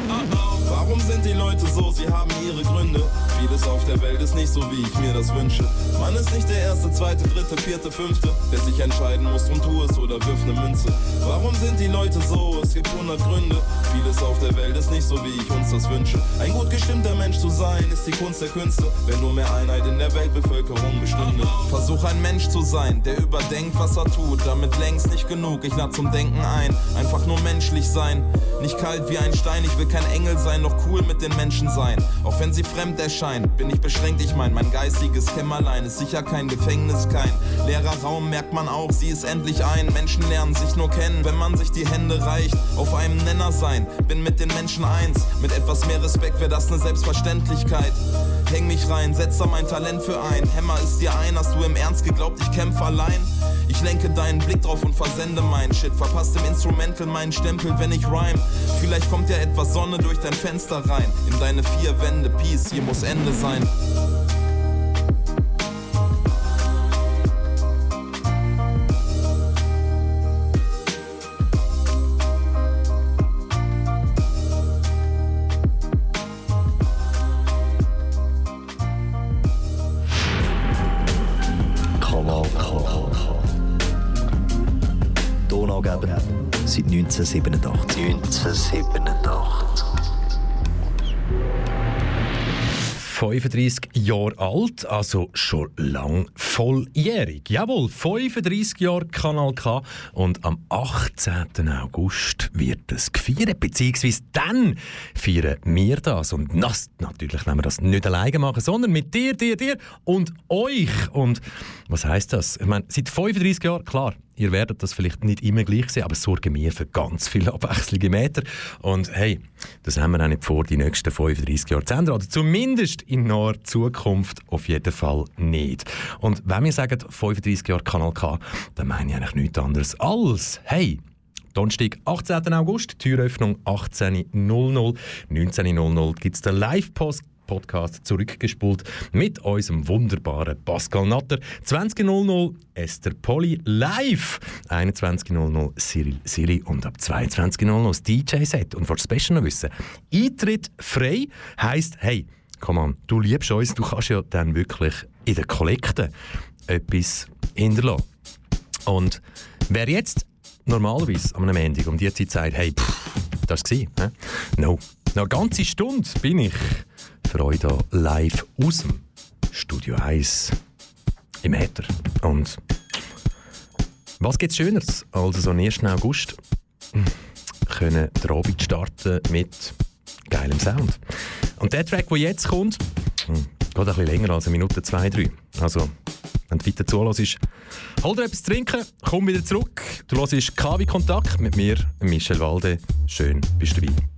Warum sind die Leute so? Sie haben ihre Gründe. Vieles auf der Welt ist nicht so, wie ich mir das wünsche. Man ist nicht der erste, zweite, dritte, vierte, fünfte, der sich entscheiden muss und tu es oder wirf ne Münze. Warum sind die Leute so? Es gibt hundert Gründe. Vieles auf der Welt ist nicht so, wie ich uns das wünsche. Ein gut gestimmter Mensch zu sein, ist die Kunst der Künste. Wenn nur mehr Einheit in der Weltbevölkerung bestünde. Versuch ein Mensch zu sein, der überdenkt, was er tut. Damit längst nicht genug, ich lade zum Denken ein. Einfach nur menschlich sein. Nicht kalt wie ein Stein, ich will kein Engel sein, noch cool mit den Menschen sein. Auch wenn sie fremd erscheinen, bin ich beschränkt, ich mein, mein geistiges Kämmerlein ist sicher kein Gefängnis, kein leerer Raum, merkt man auch, sie ist endlich ein. Menschen lernen sich nur kennen, wenn man sich die Hände reicht. Auf einem Nenner sein, bin mit den Menschen eins. Mit etwas mehr Respekt wäre das eine Selbstverständlichkeit. Häng mich rein, setz da mein Talent für ein. Hämmer ist dir ein, hast du im Ernst geglaubt, ich kämpfe allein? Ich lenke deinen Blick drauf und versende meinen Shit. Verpasst im Instrumental meinen Stempel, wenn ich rhyme. Vielleicht kommt ja etwas Sonne durch dein Fenster rein. In deine vier Wände, Peace, hier muss Ende sein. 1987. 1987. 35 Jahre alt, also schon lang volljährig. Jawohl, 35 Jahre Kanal K und am 18. August wird es gefeiert, beziehungsweise dann feiern wir das und das, natürlich wenn wir das nicht alleine machen, sondern mit dir, dir, dir und euch. Und was heißt das? Ich meine, seit 35 Jahren, klar, Ihr werdet das vielleicht nicht immer gleich sehen, aber sorgen wir für ganz viele abwechslende Meter. Und hey, das haben wir auch nicht vor, die nächsten 35 Jahre zu ändern. Oder zumindest in naher Zukunft auf jeden Fall nicht. Und wenn wir sagen 35 Jahre Kanal K, dann meine ich eigentlich nichts anderes als, hey, Donnerstag, 18. August, Türöffnung 18.00. 19.00 gibt es den Live-Post. Podcast zurückgespult mit unserem wunderbaren Pascal Natter. 20.00 Esther Polly live. 21.00 Cyril Silly und ab 22.00 das DJ-Set. Und was Special noch wissen, Eintritt frei heisst, hey, komm on, du liebst uns, du kannst ja dann wirklich in der Kollekte etwas hinterlassen. Und wer jetzt normalerweise am Ende um die Zeit sagt, hey, pff, das war ne? no, noch eine ganze Stunde bin ich für euch hier live aus dem Studio 1 im Äther. Und was gibt's Schöneres als am 1. August können den Abend starten mit geilem Sound. Und der Track, der jetzt kommt, hm, geht ein bisschen länger als eine Minute, zwei, drei. Also, wenn du weiter zuhörst, hol dir etwas zu trinken, komm wieder zurück. Du hörst KW Kontakt mit mir, Michel Walde. Schön, bist du dabei.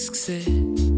Hat ausgesehen,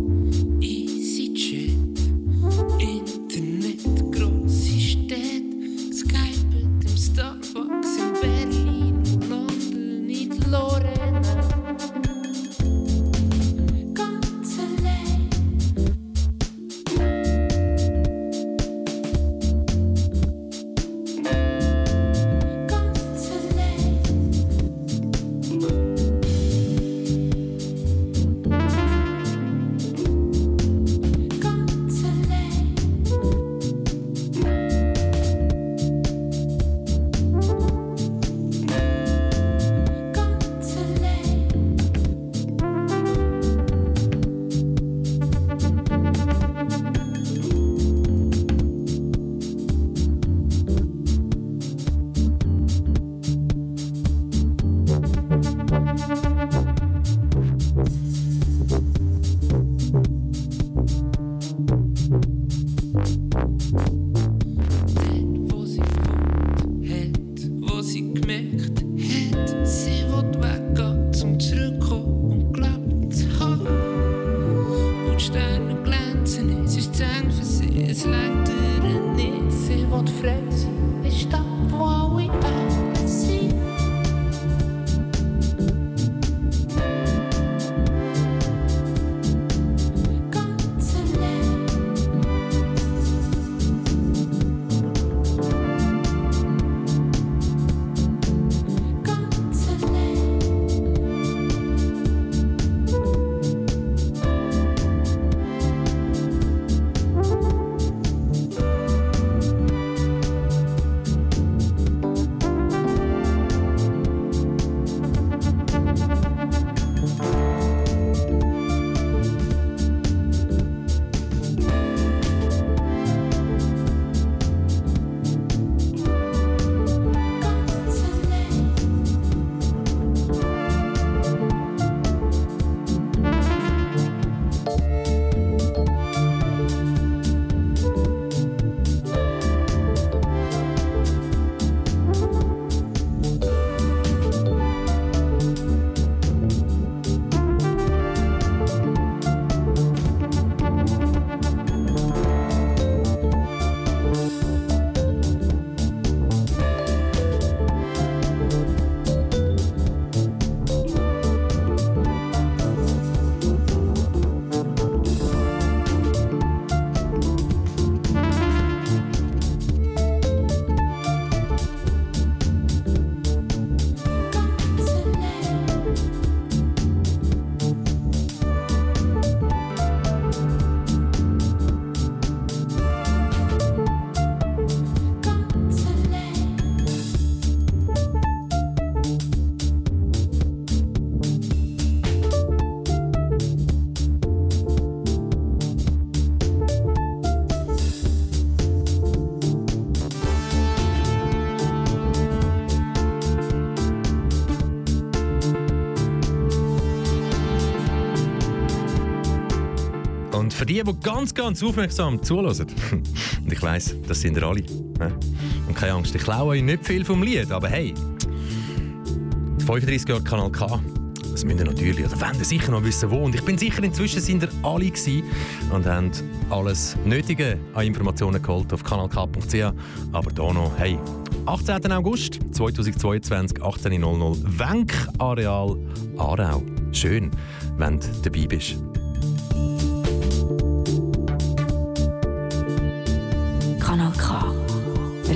für die, die ganz, ganz aufmerksam zuhören, (laughs) und ich weiss, das sind ihr alle, hä? und keine Angst, ich klaue euch nicht viel vom Lied, aber hey, 35 Jahre Kanal K, das müsst ihr natürlich, oder wollt ihr sicher noch wissen, wo. Und ich bin sicher, inzwischen sind ihr alle gewesen und haben alles Nötige an Informationen geholt auf kanalk.ch. Aber da noch, hey, 18. August 2022, 18.00 Wenk Areal Aarau. Schön, wenn du dabei bist.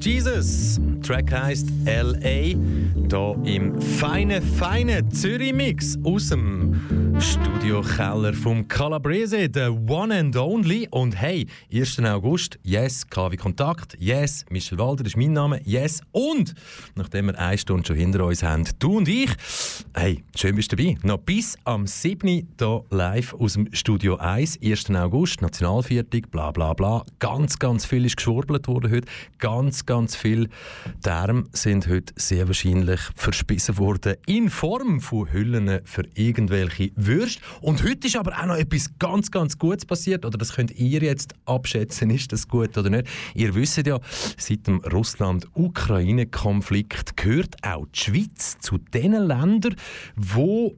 Jesus. Track heißt LA. Hier im feinen, feinen Zürich-Mix aus dem Studiokeller vom Calabrese, der One and Only. Und hey, 1. August, yes, KW Kontakt, yes, Michel Walder ist mein Name, yes. Und nachdem wir eine Stunde schon hinter uns haben, du und ich, hey, schön bist du dabei. Noch bis am 7. hier live aus dem Studio 1, 1. August, Nationalviertel, bla bla bla. Ganz, ganz viel ist geschwurbelt worden heute. Ganz, ganz viel Term sind heute sehr wahrscheinlich verspissen worden in Form von Hüllen für irgendwelche Würste. Und heute ist aber auch noch etwas ganz, ganz Gutes passiert. Oder das könnt ihr jetzt abschätzen, ist das gut oder nicht. Ihr wisst ja, seit dem Russland-Ukraine-Konflikt gehört auch die Schweiz zu den Ländern, wo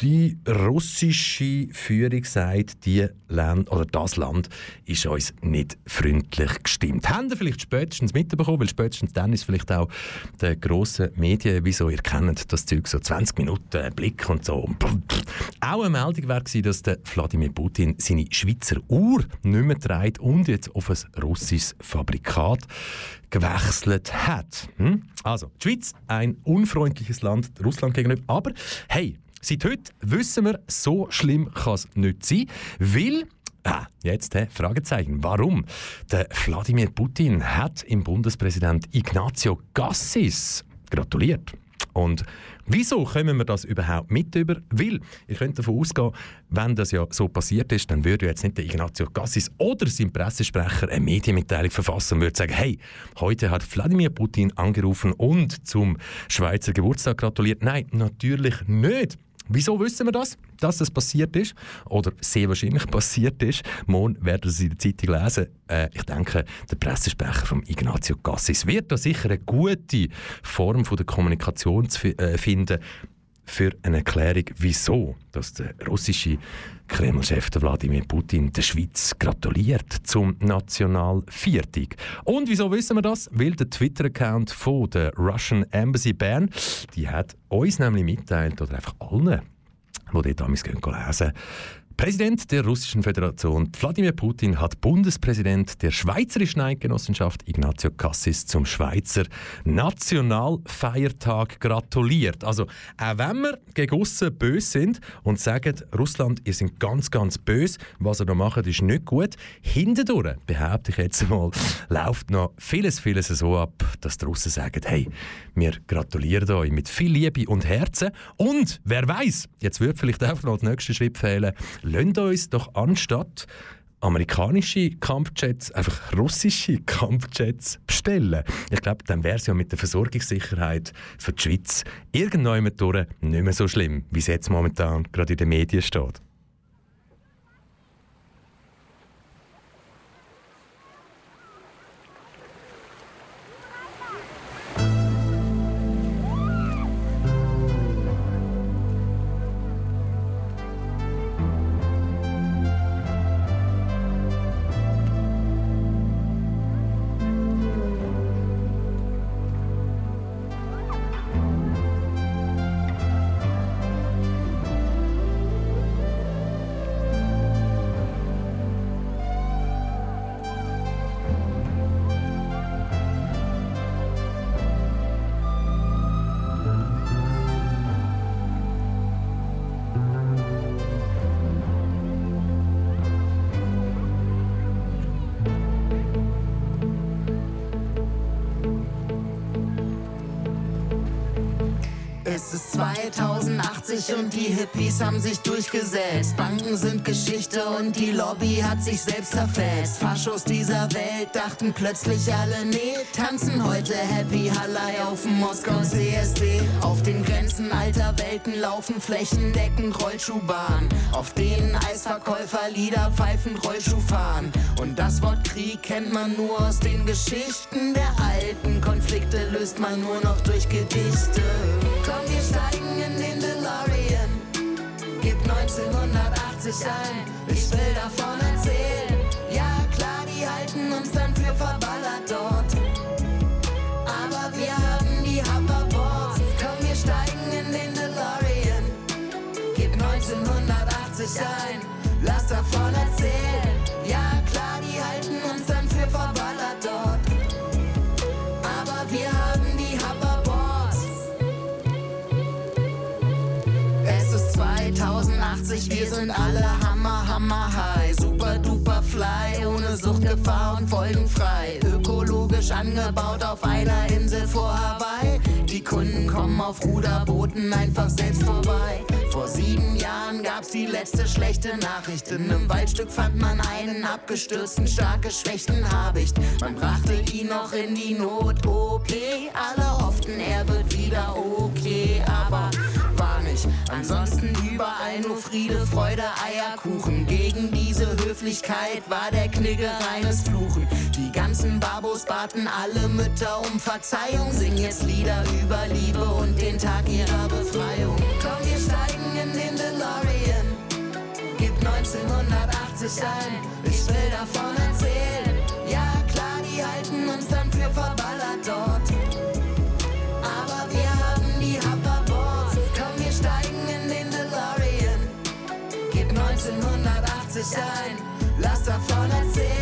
die russische Führung sagt, die Land oder das Land ist uns nicht freundlich gestimmt. Haben ihr vielleicht spätestens mitbekommen, weil spätestens dann ist vielleicht auch der grossen Medien, wieso ihr kennt das Zeug so 20 Minuten Blick und so. Auch eine Meldung war dass der Wladimir Putin seine Schweizer Uhr nicht mehr trägt und jetzt auf ein russisches Fabrikat gewechselt hat. Hm? Also, die Schweiz, ein unfreundliches Land Russland gegenüber, aber hey, Seit heute wissen wir, so schlimm kann es nicht sein, weil Ah, jetzt hä, Fragezeichen. Warum? Der Wladimir Putin hat im Bundespräsident Ignacio Gassis gratuliert. Und wieso kommen wir das überhaupt mit über? Weil, ich könnte davon ausgehen, wenn das ja so passiert ist, dann würde jetzt nicht der Ignacio Gassis oder sein Pressesprecher eine Medienmitteilung verfassen und würde sagen, hey, heute hat Wladimir Putin angerufen und zum Schweizer Geburtstag gratuliert. Nein, natürlich nicht. Wieso wissen wir das? Dass das passiert ist oder sehr wahrscheinlich (laughs) passiert ist. Morgen werden Sie in der Zeitung lesen. Äh, ich denke, der Pressesprecher von Ignazio Cassis wird da sicher eine gute Form von der Kommunikation zu äh, finden für eine Erklärung, wieso dass der russische Kreml-Chef Wladimir Putin der Schweiz gratuliert zum Nationalviertag. Und wieso wissen wir das? Weil der Twitter-Account von der Russian Embassy Bern, die hat uns nämlich mitteilt, oder einfach allen, die dort damals lesen Präsident der Russischen Föderation. Wladimir Putin hat Bundespräsident der Schweizerischen Eidgenossenschaft Ignazio Cassis zum Schweizer Nationalfeiertag gratuliert. Also, auch wenn wir gegen aussen böse sind und sagen, Russland, ihr seid ganz, ganz böse, was ihr da macht, ist nicht gut, hintendurch, behaupte ich jetzt mal, läuft noch vieles, vieles so ab, dass die Russen sagen, hey, wir gratulieren euch mit viel Liebe und Herzen. Und wer weiß, jetzt wird vielleicht einfach noch der nächste Schritt fehlen, lasst uns doch anstatt amerikanische Kampfjets einfach russische Kampfjets bestellen. Ich glaube, dann wäre es ja mit der Versorgungssicherheit für die Schweiz irgendwann nicht mehr so schlimm, wie es jetzt momentan gerade in den Medien steht. Hippies haben sich durchgesetzt. Banken sind Geschichte und die Lobby hat sich selbst zerfetzt. Faschos dieser Welt dachten plötzlich alle, nee, tanzen heute Happy Hallei auf dem Moskau CSD. Auf den Grenzen alter Welten laufen flächendeckend Rollschuhbahnen, auf denen Eisverkäufer Lieder pfeifend Rollschuh fahren. Und das Wort Krieg kennt man nur aus den Geschichten der alten Konflikte, löst man nur noch durch Gedichte. Komm, wir steigen in den. Gib 1980 ein, ich will davon erzählen. Ja, klar, die halten uns dann für verballert sind alle Hammer, Hammer high. Super duper fly, ohne Suchtgefahr und folgenfrei. Ökologisch angebaut auf einer Insel vor Hawaii. Die Kunden kommen auf Ruderbooten einfach selbst vorbei. Vor sieben Jahren gab's die letzte schlechte Nachricht. In einem Waldstück fand man einen abgestürzten, stark geschwächten Habicht. Man brachte ihn noch in die Not-OP. Alle hofften, er wird wieder okay, aber war nicht. Ansonsten überall nur Friede, Freude, Eierkuchen. Gegen diese Höflichkeit war der Knigge reines Fluchen. Die ganzen Babos baten alle Mütter um Verzeihung. Sing jetzt Lieder über Liebe und den Tag ihrer Befreiung. Komm, wir steigen in den DeLorean. Gib 1980 ein, ich will davon erzählen. Ja, klar, die halten uns dann für verballert dort. 1980 ein, lass davon erzählen.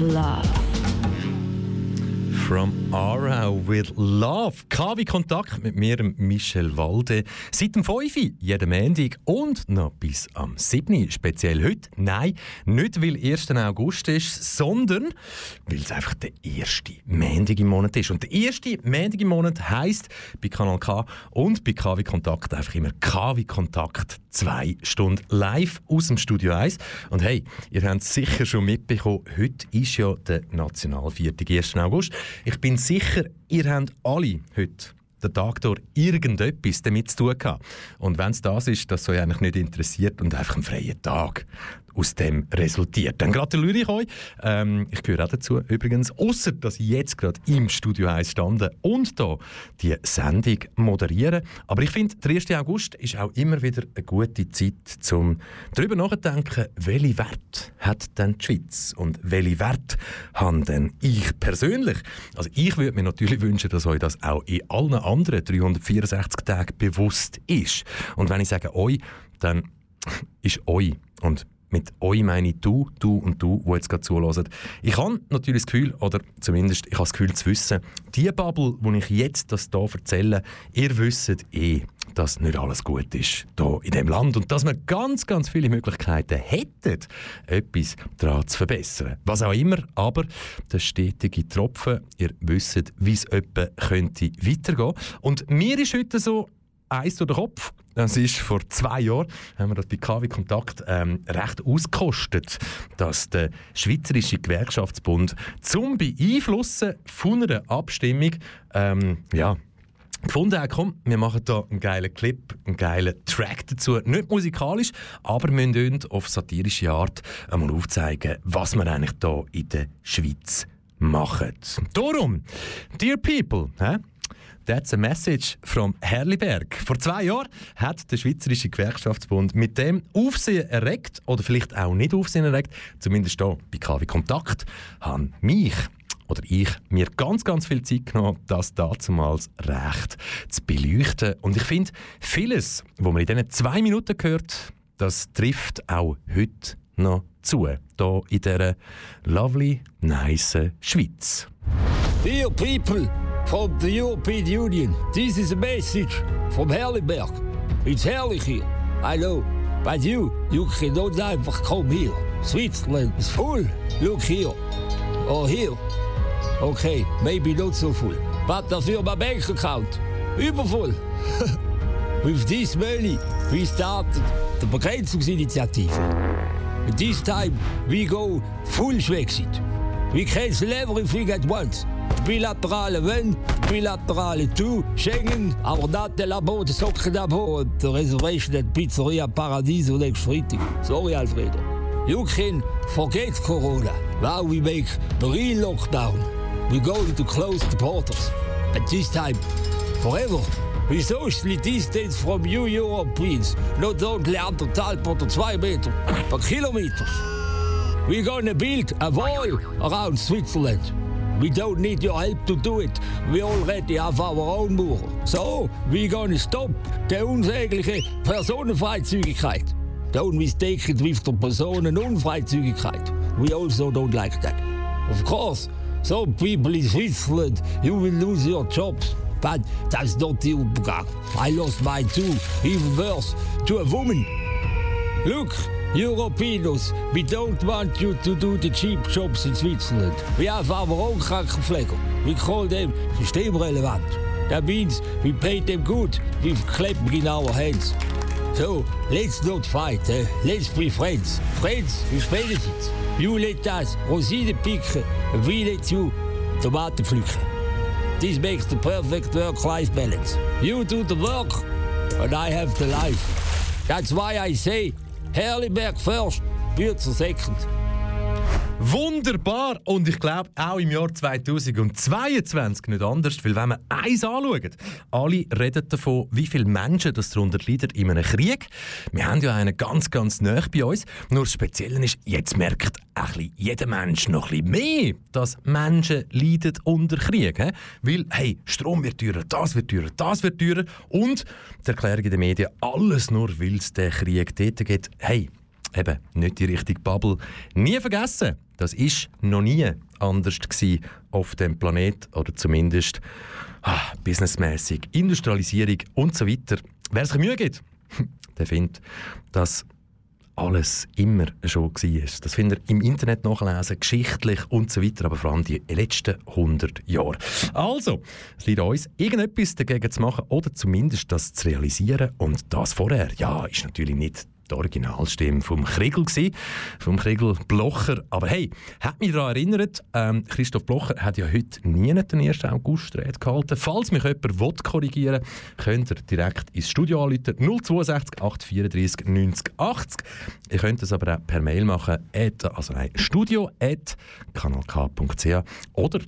Love. From Aarau with Love. KW Kontakt mit mir, Michel Walde. Seit dem 5. Uhr, jeden Montag und noch bis am 7. Uhr. Speziell heute. Nein, nicht weil 1. August ist, sondern weil es einfach der erste Montag im Monat ist. Und der erste Montag im Monat heisst bei Kanal K und bei KW Kontakt einfach immer KW Kontakt zwei Stunden live aus dem Studio 1. Und hey, ihr habt es sicher schon mitbekommen, heute ist ja der Nationalviertag, 1. August. Ich bin sicher, ihr habt alle heute den Tag durch irgendetwas damit zu tun gehabt. Und wenn es das ist, das euch eigentlich nicht interessiert und einfach ein freier Tag aus dem resultiert. Dann gratuliere ich euch. Ähm, ich gehöre auch dazu übrigens, außer dass ich jetzt gerade im Studio 1 stande und da die Sendung moderiere. Aber ich finde, der 1. August ist auch immer wieder eine gute Zeit, um darüber nachzudenken, welche Wert hat denn die Schweiz und welche Wert habe denn ich persönlich? Also ich würde mir natürlich wünschen, dass euch das auch in allen anderen 364 Tagen bewusst ist. Und wenn ich sage euch, dann ist euch und mit euch meine du, du und du, die jetzt gerade zuhören. Ich habe natürlich das Gefühl, oder zumindest ich habe das Gefühl zu wissen, die Bubble, die ich jetzt das hier erzähle, ihr wisst eh, dass nicht alles gut ist hier in diesem Land und dass wir ganz, ganz viele Möglichkeiten hätten, etwas daran zu verbessern. Was auch immer, aber der stetige Tropfen, ihr wisst, wie es etwa könnte weitergehen. Und mir ist heute so eins durch den Kopf. Das ist vor zwei Jahren, haben wir das bei KW Kontakt ähm, recht ausgekostet, dass der Schweizerische Gewerkschaftsbund zum Beeinflussen von einer Abstimmung ähm, ja, gefunden hat, komm, wir machen da einen geilen Clip, einen geilen Track dazu. Nicht musikalisch, aber wir müssen auf satirische Art einmal aufzeigen, was wir eigentlich hier in der Schweiz machen. Darum, dear people, hä? That's a message from Herliberg. Vor zwei Jahren hat der Schweizerische Gewerkschaftsbund mit dem Aufsehen erregt, oder vielleicht auch nicht Aufsehen erregt, zumindest hier bei KW Kontakt, haben mich oder ich mir ganz, ganz viel Zeit genommen, das dazumals recht zu beleuchten. Und ich finde, vieles, was man in diesen zwei Minuten hört, das trifft auch heute noch zu, hier in dieser lovely, nice Schweiz. Dear people from the European Union, this is a message from Herliberg. It's herrlich here, I know. But you, you cannot einfach come here. Switzerland is full. Look here. Or here. Okay, maybe not so full. But dafür my bank account. Übervoll. (laughs) With this money, we started the Begrenzungsinitiative. This time, we go full Schwexit. We cancel everything at once. Bilaterale wenn, bilaterale tu, Schengen, aber dat de Labo, de Socken Labo, und the Reservation at Pizzeria Paradiso next Freitag. Sorry, Alfredo. Can forget Corona. Now we make the real lockdown. We're going to close the borders. But this time, forever. We socially distance from you Europeans. Not only anderthalb oder zwei Meter, but kilometers. We're gonna build a wall around Switzerland. We don't need your help to do it. We already have our own mur. So, we're gonna stop the unsägliche Personenfreizügigkeit. Don't mistake it with the Personenunfreizügigkeit. We also don't like that. Of course, some people in Switzerland, you will lose your jobs. But that's not the Übergang. I lost mine too, even worse, to a woman. Look, Europeans, we don't want you to do the cheap jobs in Switzerland. We have our own Krankenpfleger. We call them systemrelevant. That means we pay them good with clapping in our hands. So, let's not fight, eh? let's be friends. Friends with benefits. You let us Rosine picken, and we let you tomaten pflücken. This makes the perfect work-life balance. You do the work, and I have the life. That's why I say Herliberg first, Bürzer second. Wunderbar! Und ich glaube, auch im Jahr 2022 nicht anders, weil wenn wir eins anschauen, alle reden davon, wie viele Menschen das darunter leiden in einem Krieg. Wir haben ja einen ganz, ganz nah bei uns. Nur das Spezielle ist, jetzt merkt ein jeder Mensch noch ein mehr, dass Menschen leiden unter Krieg. He? Weil, hey, Strom wird teurer, das wird teurer, das wird teurer. Und die Erklärung in den Medien, alles nur, weil es den Krieg dort gibt. Hey, eben nicht die richtige Bubble. Nie vergessen, das ist noch nie anders gewesen auf dem Planet oder zumindest ah, businessmäßig, Industrialisierung und so weiter. Wer sich Mühe gibt, (laughs) der findet, dass alles immer schon war. Das findet ihr im Internet nachlesen, geschichtlich und so weiter, aber vor allem die letzten 100 Jahre. Also, es liegt uns, irgendetwas dagegen zu machen oder zumindest das zu realisieren und das vorher, ja, ist natürlich nicht die Originalstimme vom Kriegel gsi, vom Kriegel Blocher. Aber hey, hat mich daran erinnert, ähm, Christoph Blocher hat ja heute nie den 1. August Rede gehalten. Falls mich jemand will korrigieren könnt ihr direkt ins Studio anrufen. 062 834 90 80. Ihr könnt es aber auch per Mail machen, at, also nein, studio at oder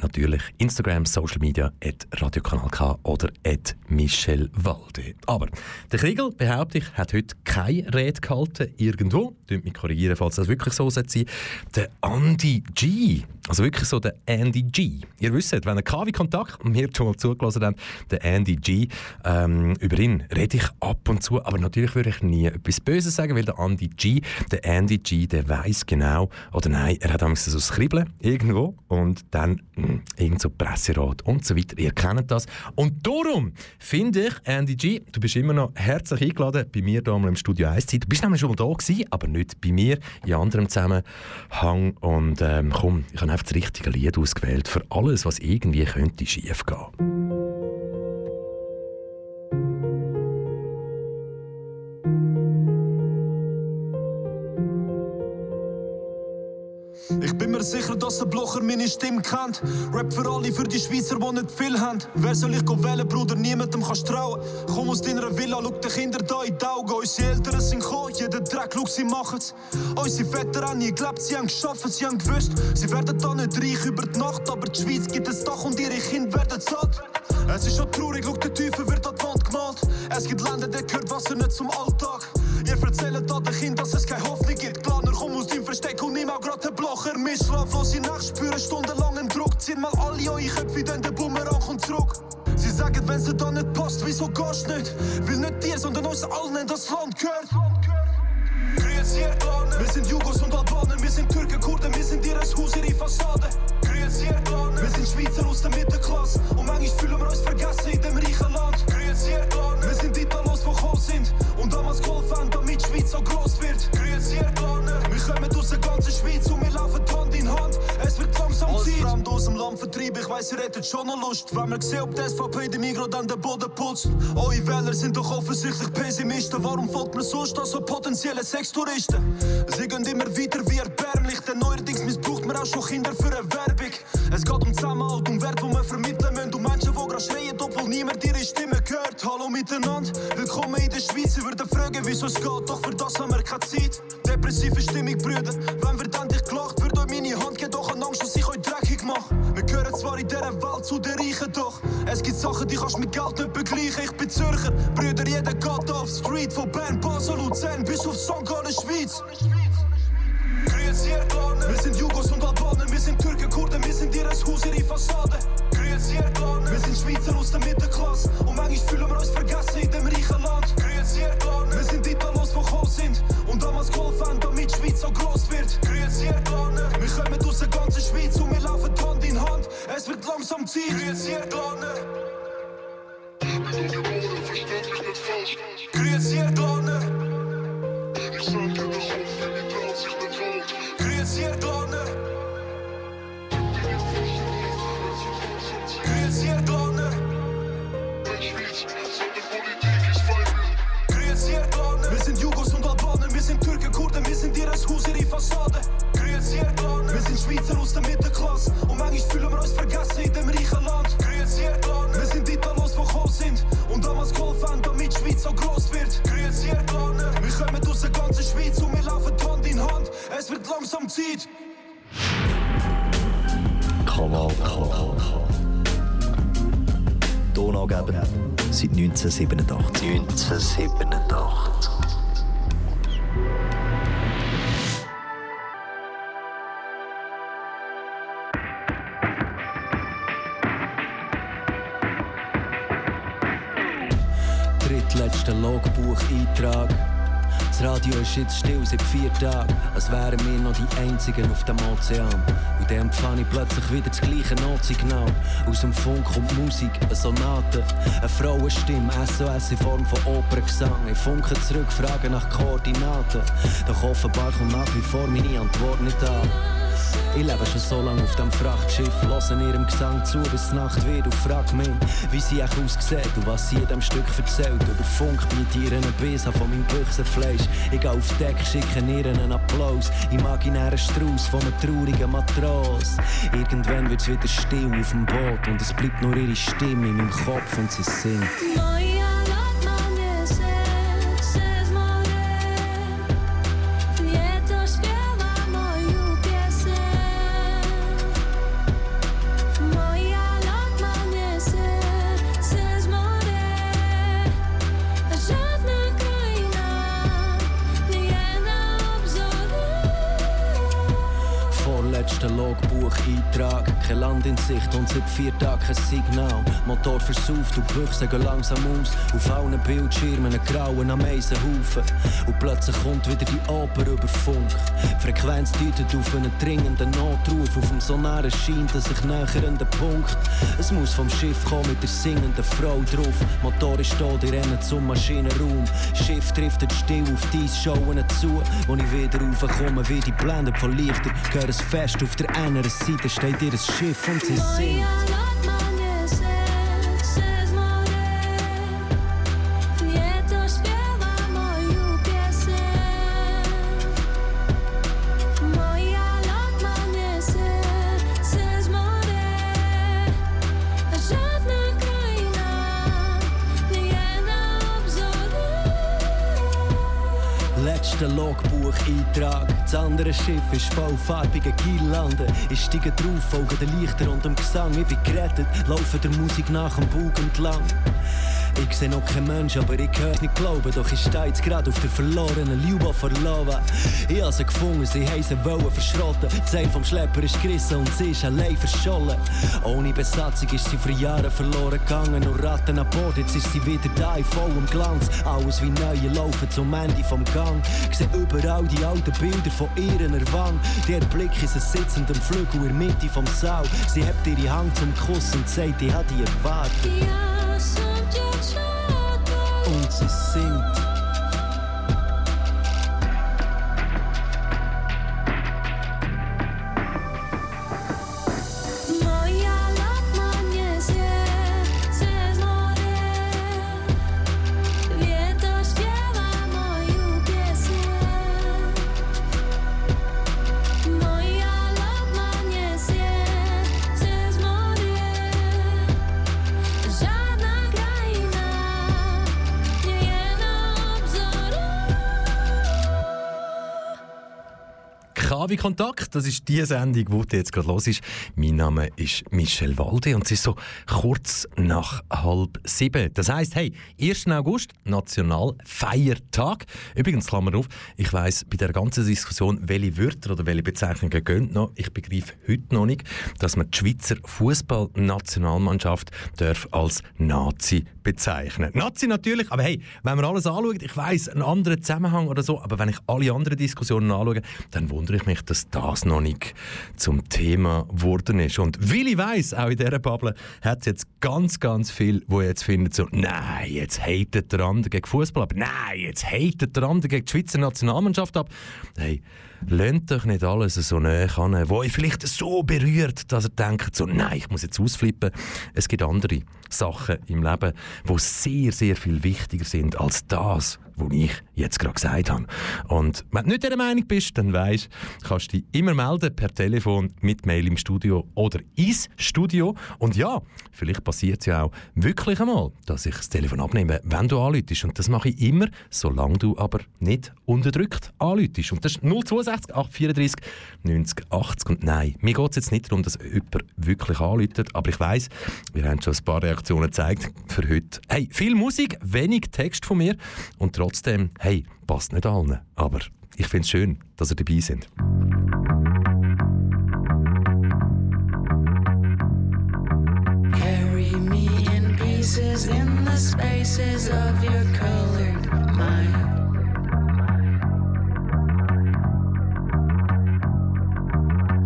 natürlich Instagram, Social Media, at Radiokanal K oder at Michel Walde. Aber der Kriegel, behaupte ich, hat heute keine Rede gehalten, irgendwo. Könnt mich korrigieren, falls das wirklich so sein. Der Andy G. Also wirklich so der Andy G. Ihr wisst, wenn ihr KW-Kontakt mir schon mal zugelassen habt, der Andy G, ähm, über ihn rede ich ab und zu, aber natürlich würde ich nie etwas Böses sagen, weil der Andy G, der Andy G, der weiß genau, oder nein, er hat Angst so das Kribbeln irgendwo und dann mh, irgend so Presserat und so weiter. Ihr kennt das. Und darum finde ich, Andy G, du bist immer noch herzlich eingeladen bei mir mal im Studio 1 Zeit. Du bist nämlich schon mal da gewesen, aber nicht bei mir, in anderem Zusammenhang. Und ähm, komm, ich habe einfach das richtige Lied ausgewählt für alles, was irgendwie könnte schief mir sicher, dass ein Blocher meine Stimme kennt. Rap für alle, für die Schweizer, die nicht viel haben. Wer soll ich wählen, Bruder? Niemandem kannst trauen. Komm aus deiner Villa, schau die Kinder da in die Augen. Unsere Eltern sind gekommen, jeder Dreck, schau, sie machen's. Unsere Väter haben nie geglaubt, sie haben geschafft, sie haben gewusst. Sie werden da nicht reich über die Nacht, aber die Schweiz gibt es Dach und ihre Kinder werden satt. Es ist schon traurig, schau, der Teufel wird an die Wand gemalt. Es gibt Länder, der gehört Wasser nicht zum Alltag. Ihr erzählt da den Kindern, dass es keine Hoffnung mit. Schlaflose Nacht spüren stundenlangen Druck. Zieht mal alle eure Köpfe, denn der Bumerang kommt zurück. Sie sagen, wenn sie da nicht passt, wieso gehst nicht? Will nicht dir, sondern uns allen in das Land gehört. Grüezi, ihr Planer. Wir sind Jugos und Albaner, wir sind Türken, Kurden, wir sind ihr Haus, ihre Fassade. Grüezi, ihr Planer. Wir sind Schweizer aus der Mittelklasse und manchmal fühlen wir uns vergessen in dem reichen Land. Grüezi, ihr Planer. Wir sind sind und damals geholfen damit die Schweiz so groß wird. Grüezi, ihr Planer. Wir kommen aus der ganzen Schweiz und wir laufen Hand in Hand. Es wird langsam Zeit. Als Fremd aus dem Land vertrieben, ich weiss, ihr hättet schon noch Lust. Wenn wir sehen, ob die SVP dem Migros dann den Boden putzt. Eure Wähler sind doch offensichtlich Pessimisten. Warum folgt man sonst an so potenzielle Sextouristen? Sie gehen immer weiter wie erbärmlich, denn neuerdings missbraucht man auch schon Kinder für eine Werbung. Es geht um Zusammenhalt, um Wert, wo wir vermitteln müssen. Um Menschen, schreien, obwohl niemand ihre Stimme hört. Hallo miteinander, willkommen in der Schweiz. Sie würden fragen, wieso es geht, doch für das haben wir keine Zeit. Depressive Stimmung, Brüder. Wenn wird endlich gelacht, wird euch meine Hand geben, doch an Angst, dass ich euch dreckig mache. Wir gehören zwar in dieser Welt zu den Reichen, doch es gibt Sachen, die kannst mit Geld nicht begleichen. Ich bin Zürcher, Brüder, jeder geht auf Street. Von Bern, Basel, Luzern bis auf St. Gallen, Schweiz. Wir sind Jugos und Albaner, wir sind Türken, Kurden, wir sind ihr Haus, ihre Fassade. Wir sind Schweizer aus der Mittelklasse und manchmal fühlen wir uns vergessen in dem reichen Land. Wir sind Italos, die gekommen sind und damals geholfen haben, damit die Schweiz so groß wird. Wir kommen aus der ganzen Schweiz und wir laufen Hand in Hand. Es wird langsam Zeit. Grüezi, ihr Planer. Grüezi, ihr Planer. Grüezi, Wir sind Jugos und Albaner, wir sind Türken, Kurden, wir sind ihr Haus, ihre Fassade. Wir sind Schweizer aus der Mittelklasse und manchmal fühlen wir uns vergessen in dem reichen Land. Wir sind Italos, die gekommen sind und damals geholfen haben, damit die Schweiz so groß wird. Hand, es wird langsam Zeit. Kanal K. Donaugeber seit 1987. 1987. Drittletzter Logbucheintrag. Das Radio ist jetzt still seit vier Tagen, als wären wir noch die Einzigen auf dem Ozean. Und dann empfange ich plötzlich wieder das gleiche Notsignal. Aus dem Funk kommt Musik, eine Sonate, eine Frauenstimme, SOS in Form von Operngesang. Ich funke zurück, frage nach Koordinaten. Doch offenbar kommt nach wie vor meine Antwort nicht an. Ich lebe schon so lange auf dem Frachtschiff, höre ihrem Gesang zu, bis die Nacht wird und frag mich, wie sie auch aussieht und was sie in dem Stück erzählt. Über Funk mit ihren Bissen von meinem Büchsenfleisch. Ich gehe auf Deck, schicke ihr einen Applaus, imaginären Strauß von einem traurigen Matros. Irgendwann wird's wieder still auf dem Boot und es bleibt nur ihre Stimme in meinem Kopf und sie singt. Kein Signal. Motor versauft und die Büchse gehen langsam aus. Auf allen Bildschirmen einen grauen Ameisenhaufen. Und plötzlich kommt wieder die Oper über Funk. Die Frequenz deutet auf einen dringenden Notruf. Auf dem Sonar erscheint ein sich nähernder Punkt. Es muss vom Schiff kommen mit der singenden Frau drauf. Motor ist da, die rennen zum Maschinenraum. Schiff driftet still auf dies Schauen zu. Wo ich wieder raufkomme, wie die blendet von Lichter. Gehör es fest, auf der anderen Seite steht ihr Schiff und sie singt. Andere Schiff ist voll farbige Girlanden. Ich steige drauf, folge den Lichtern und dem Gesang. Ich bin gerettet, laufe der Musik nach dem Bug entlang. Ich seh noch keinen Mensch, aber ich hör's nicht glauben. Doch ich stehe jetzt grad auf der verlorenen Liuba verloren. Ich hab sie gefunden, sie haben sie wollen verschrotten. Das Seil vom Schlepper ist gerissen und sie ist allein verschollen. Ohne Besatzung ist sie vor Jahren verloren gegangen. Und Ratten an Bord, jetzt ist sie wieder da in vollem Glanz. Alles wie neue laufen zum Ende vom Gang. Ich seh überall die alten Bilder von ihren Erwang. Der Blick ist ein sitzender Flügel in der Mitte vom Saal. Sie hebt ihre Hand zum Kuss und sagt, ich hab die erwartet. Und sie singt. KW Kontakt, das ist die Sendung, die jetzt gerade los ist. Mein Name ist Michel Walde und es ist so kurz nach halb sieben. Das heisst, hey, 1. August, Nationalfeiertag. Übrigens, Klammer auf, ich weiss bei der ganzen Diskussion, welche Wörter oder welche Bezeichnungen gehen noch. Ich begreife heute noch nicht, dass man die Schweizer Fußballnationalmannschaft als Nazi bezeichnen. Nazi natürlich, aber hey, wenn man alles anschaut, ich weiss, einen anderen Zusammenhang oder so, aber wenn ich alle anderen Diskussionen anschaue, dann wundere ich mich, dass das noch nicht zum Thema geworden ist. Und weil ich weiss, auch in dieser Bubble hat es jetzt ganz, ganz viel, wo jetzt finden so, nein, jetzt hatet der andere gegen Fußball ab, nein, jetzt hatet der andere gegen die Schweizer Nationalmannschaft ab. Hey, Lehnt euch nicht alles so näher an, wo euch vielleicht so berührt, dass ihr denkt, so, nein, ich muss jetzt ausflippen. Es gibt andere Sachen im Leben, die sehr, sehr viel wichtiger sind als das, die ich jetzt gerade gesagt habe. Und wenn du nicht dieser Meinung bist, dann weisst, kannst du dich immer melden per Telefon, mit Mail im Studio oder ins Studio. Und ja, vielleicht passiert es ja auch wirklich einmal, dass ich das Telefon abnehme, wenn du anläutest. Und das mache ich immer, solange du aber nicht unterdrückt anläutest. Und das ist 062 834 90 80. Und nein, mir geht es jetzt nicht darum, dass jemand wirklich anläutet, aber ich weiss, wir haben schon ein paar Reaktionen gezeigt für heute. Hey, viel Musik, wenig Text von mir und trotzdem, hey, passt nicht allen. Aber ich finde es schön, dass ihr dabei sind. Carry me in pieces in the spaces of your colored mind.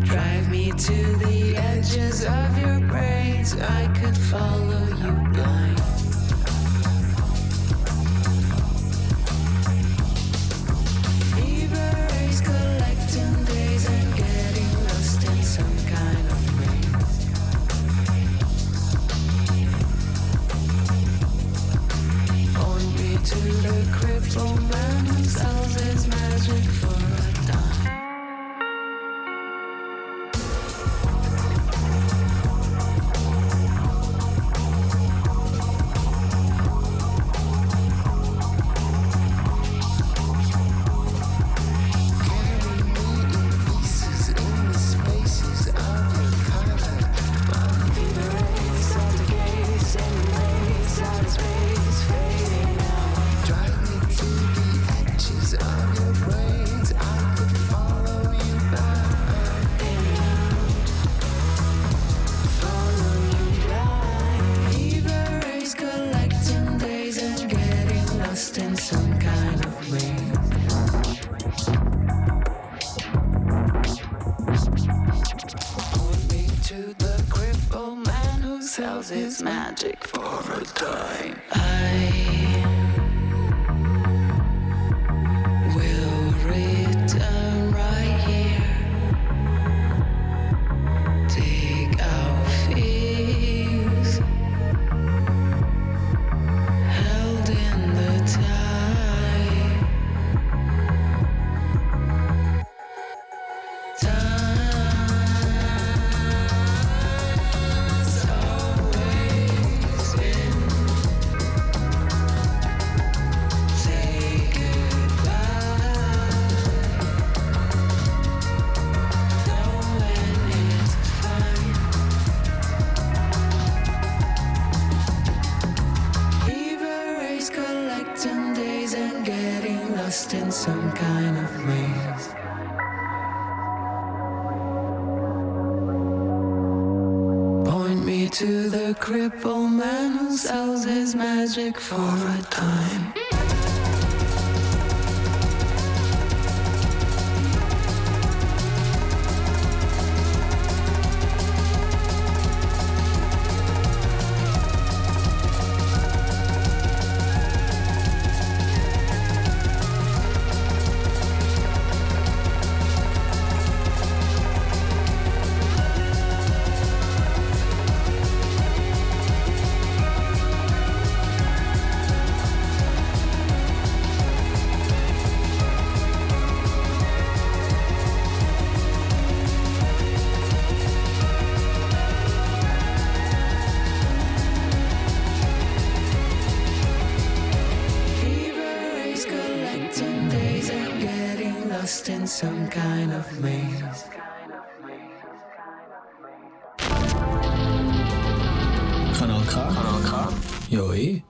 Drive me to the edges of your braids. I could follow you blind. To the crippled man who sells his magic for crippled man who sells his magic for K.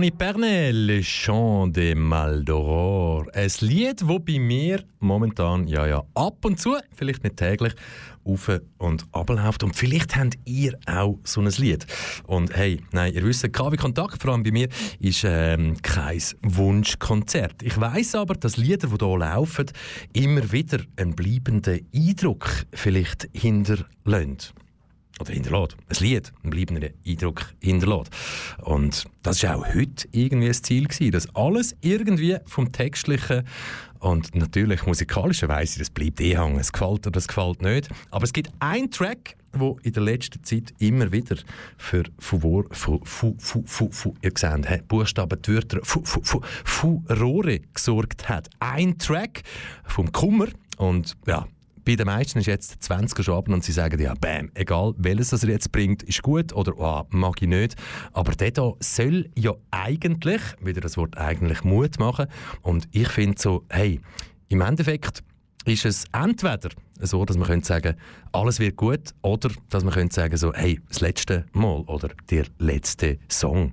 Leonie Pernet, Le Chant de Maldoror. Ein Lied, das bei mir momentan, ja, ja, ab und zu, vielleicht nicht täglich, auf und abläuft. Und vielleicht habt ihr auch so ein Lied. Und hey, nein, ihr wisst, KW Kontakt, vor allem bei mir, ist ähm, kein Wunschkonzert. Ich weiß aber, dass Lieder, die hier laufen, immer wieder einen bleibenden Eindruck vielleicht hinterlassen oder hinterlässt. Ein Lied, einen bleibenden Eindruck hinterlässt. Und das war auch heute irgendwie das Ziel, gewesen, dass alles irgendwie vom Textlichen und natürlich musikalischerweise, das bleibt eh hängen. Es gefällt oder es gefällt nicht. Aber es gibt einen Track, wo in der letzten Zeit immer wieder für Furore, fu, fu, fu, fu, fu, ihr seht, he, Buchstaben, die Wörter, fu, fu, fu, Furore gesorgt hat. Ein Track vom Kummer und ja, bei den meisten ist jetzt 20 schon ab und sie sagen ja, bam, egal welches das er jetzt bringt, ist gut oder oh, mag ich nicht. Aber der hier soll ja eigentlich, wieder das Wort eigentlich Mut machen. Und ich finde so, hey, im Endeffekt ist es entweder so, dass man könnte sagen, alles wird gut, oder dass man könnte sagen so, hey, das letzte Mal oder der letzte Song.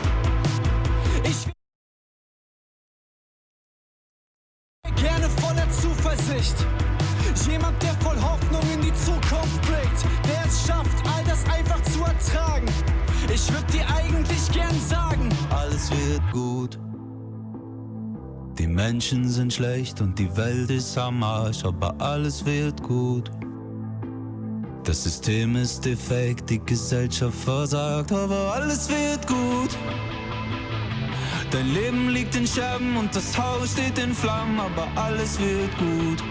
Ich gerne voller Zuversicht. Jemand, der voll Hoffnung in die Zukunft blickt, der es schafft, all das einfach zu ertragen. Ich würde dir eigentlich gern sagen, alles wird gut. Die Menschen sind schlecht und die Welt ist am Arsch, aber alles wird gut. Das System ist defekt, die Gesellschaft versagt, aber alles wird gut. Dein Leben liegt in Scherben und das Haus steht in Flammen, aber alles wird gut.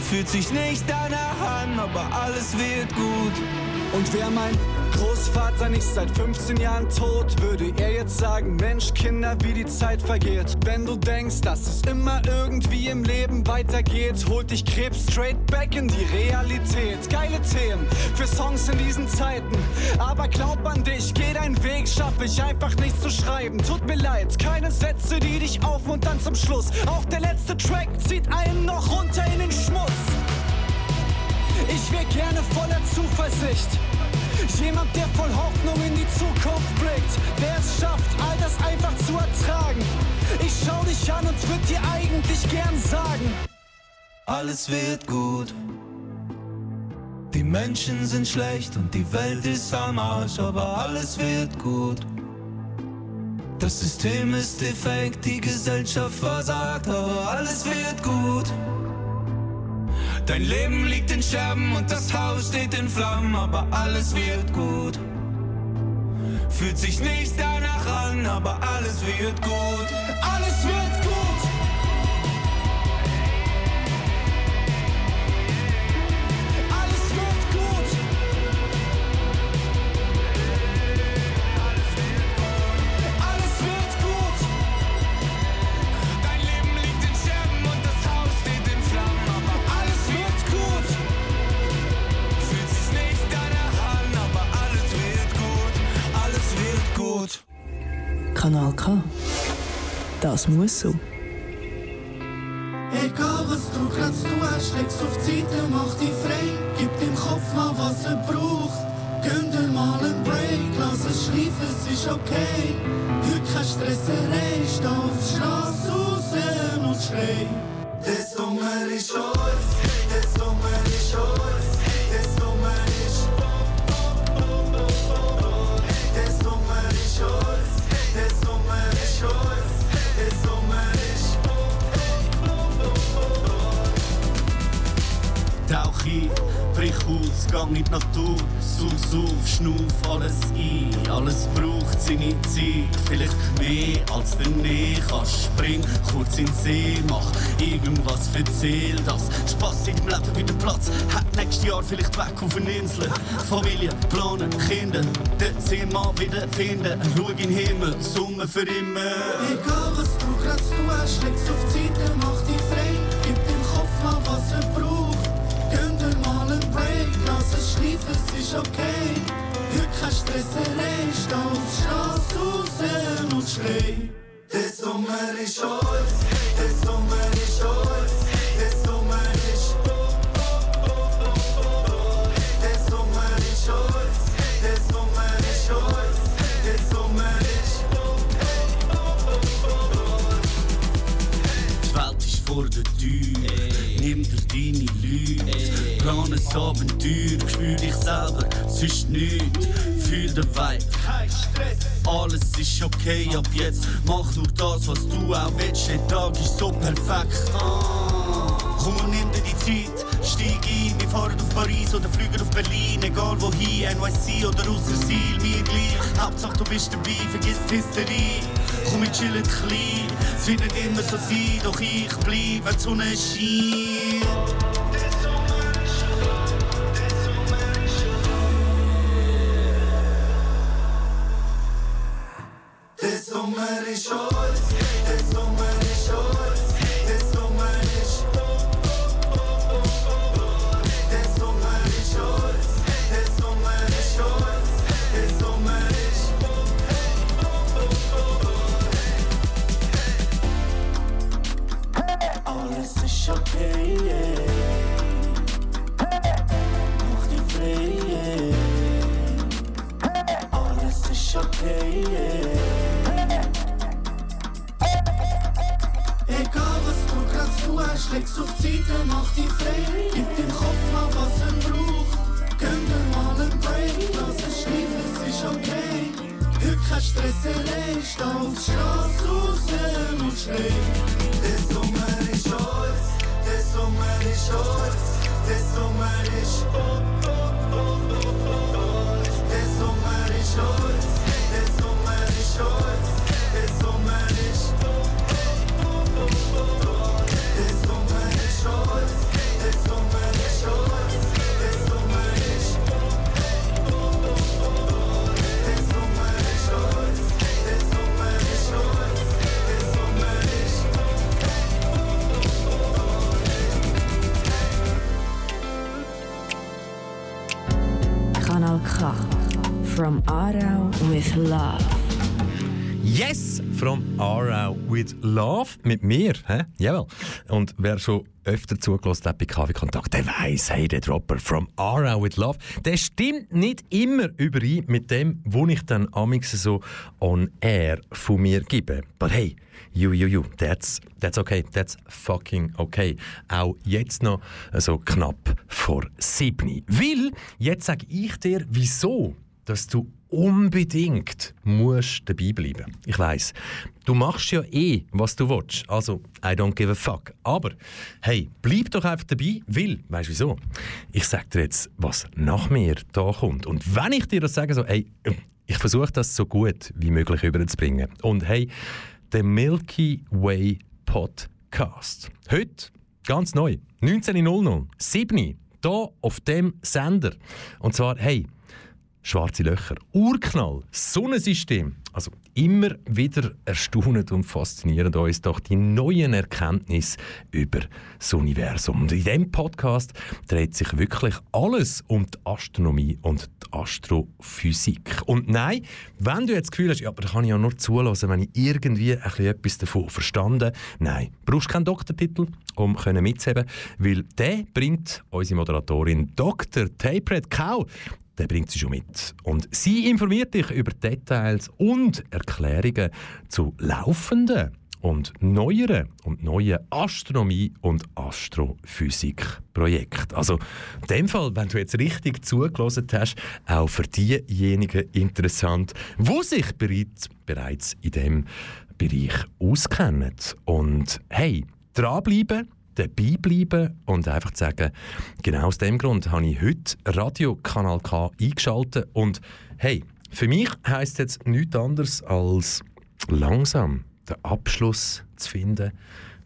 Fühlt sich nicht danach an, aber alles wird gut. Und wer mein Großvater nicht seit 15 Jahren tot, würde er jetzt sagen, Mensch, Kinder, wie die Zeit vergeht. Wenn du denkst, dass es immer irgendwie im Leben weitergeht, holt dich Krebs straight back in die Realität. Geile Themen für Songs in diesen Zeiten. Aber glaub an dich, geh deinen Weg, schaff ich einfach nicht zu schreiben. Tut mir leid, keine Sätze, die dich aufmuntern zum Schluss. Auch der letzte Track zieht einen noch runter in den Schmutz. Ich wär gerne voller Zuversicht. Jemand, der voll Hoffnung in die Zukunft blickt, der es schafft, all das einfach zu ertragen. Ich schau dich an und würd dir eigentlich gern sagen, Alles wird gut. Die Menschen sind schlecht und die Welt ist am Arsch, aber alles wird gut. Das System ist defekt, die Gesellschaft versagt, aber alles wird gut. Dein Leben liegt in Scherben und das Haus steht in Flammen, aber alles wird gut. Fühlt sich nicht danach an, aber alles wird gut. Alles wird gut. Kanal K. Das muss so. Egal was du grad tust, leg's auf die Seite, mach dich frei. Gib dem Kopf mal, was er braucht. Gönn dir mal einen Break, lass es schleifen, es ist okay. Heute keine Stresserei, steh auf die Straße raus und schrei. Der Sommer ist uns, der Sommer ist uns, Ein, brich aus, gang in die Natur, such's auf, schnuff alles ein. Alles braucht seine Zeit, vielleicht mehr als du nie kannst. Spring kurz in den See, mach irgendwas Ziel, das Spaß in deinem Leben wieder Platz. Hat nächstes Jahr vielleicht weg auf eine Insel. Familie, planen, Kinder, den Sinn mal wieder finden. Schau in den Himmel, Summe für immer. Egal was du grad du hast, leg's auf die Seite, mach dich frei. Gib dem Kopf mal, was er braucht. Break, lass es ist okay. Heute kein Stresserei, steh auf die Straße raus und schrei. Der Sommer ist uns, Plan ein Abenteuer, spür dich selber, ist nichts. Fühl den Vibe, kein Stress. Alles ist okay ab jetzt, mach nur das, was du auch willst. Der Tag ist so perfekt. Ah. Komm und nimm dir die Zeit, steig ein, wir fahren auf Paris oder fliegen auf Berlin, egal wohin, NYC oder Aussersil, mir gleich. Hauptsache du bist dabei, vergiss die Hysterie. Komm, wir chillen klein, es wird nicht immer so sein, doch ich bleib, wenn die Sonne scheint. Sommer ist mit mir, hä? Jawohl. Und wer schon öfter zugelassen hat bei KW Kontakt, der weiß, hey, der Dropper from Aarau with Love, der stimmt nicht immer überein mit dem, wo ich dann amix so on air von mir gebe. But hey, you, you, you, that's, that's okay, that's fucking okay. Auch jetzt noch so knapp vor sieben. Weil, jetzt sage ich dir, wieso, dass du unbedingt musst dabei bleiben. Ich weiß, du machst ja eh, was du willst. Also, I don't give a fuck. Aber, hey, bleib doch einfach dabei, weil, weißt du wieso? Ich sag dir jetzt, was nach mir da kommt. Und wenn ich dir das sage, so, hey, ich versuche das so gut wie möglich überzubringen. Und hey, der Milky Way Podcast. Heute, ganz neu, 19.00, 7 hier auf dem Sender. Und zwar, hey, Schwarze Löcher, Urknall, Sonnensystem. Also immer wieder erstaunend und faszinierend uns doch die neuen Erkenntnisse über das Universum. Und in diesem Podcast dreht sich wirklich alles um die Astronomie und die Astrophysik. Und nein, wenn du jetzt das Gefühl hast, ja, aber da kann ich ja nur zulassen, wenn ich irgendwie etwas davon verstanden Nein, brauchst keinen Doktortitel, um mitzuheben, weil der bringt unsere Moderatorin Dr. Tapred Kau der bringt sie schon mit. Und sie informiert dich über Details und Erklärungen zu laufenden und neueren und neuen Astronomie- und Astrophysikprojekten. Also in dem Fall, wenn du jetzt richtig zugelassen hast, auch für diejenigen interessant, wo sich bereits, bereits in dem Bereich auskennen. Und hey, dranbleiben, dabei bleiben und einfach sagen, genau aus dem Grund habe ich heute Radio Kanal K eingeschaltet und hey, für mich heisst jetzt nichts anderes als langsam den Abschluss zu finden,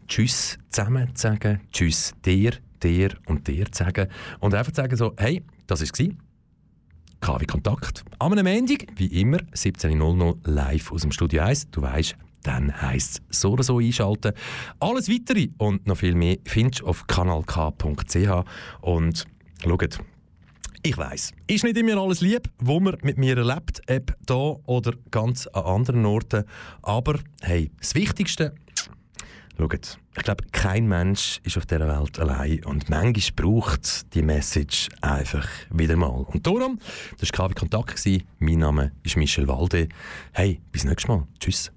Tschüss zusammen zu sagen, Tschüss dir, dir und dir zu sagen und einfach zu sagen so, hey, das war es. KW Kontakt. Am Montag, wie immer, 17.00 live aus dem Studio 1. Du weißt, dann heisst es so oder so einschalten. Alles Weitere und noch viel mehr findest du auf kanalk.ch. Und schaut, ich weiß, ist nicht immer alles lieb, wo man mit mir erlebt, ob da oder ganz an anderen Orten. Aber hey, das Wichtigste, schaut, ich glaube, kein Mensch ist auf dieser Welt allein und manchmal braucht die Message einfach wieder mal. Und darum, das war KW Kontakt, mein Name ist Michel Walde. Hey, bis nächstes Mal. Tschüss.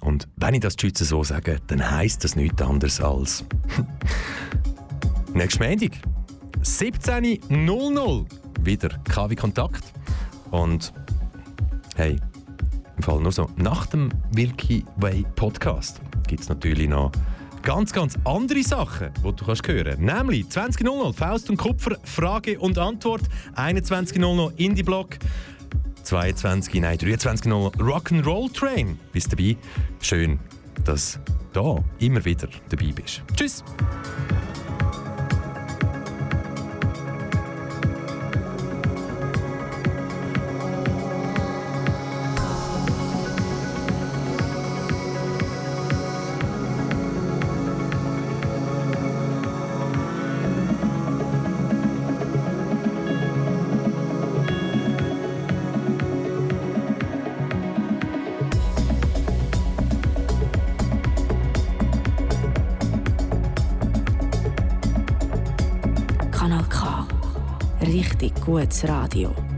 Und wenn ich das Tschüss so sage, dann heisst das nichts anderes als (laughs) nächsten Montag, 17.00 wieder KW Kontakt. Und hey, im Fall nur so, nach dem Milky Way Podcast gibt es natürlich noch ganz, ganz andere Sachen, die du kannst hören Nämlich 20.00 Faust und Kupfer, Frage und Antwort, 21.00 Indie-Block, 22, nein, 23.00 Rock'n'Roll Train. Bist dabei? Schön, dass du da immer wieder dabei bist. Tschüss! Gutes Radio.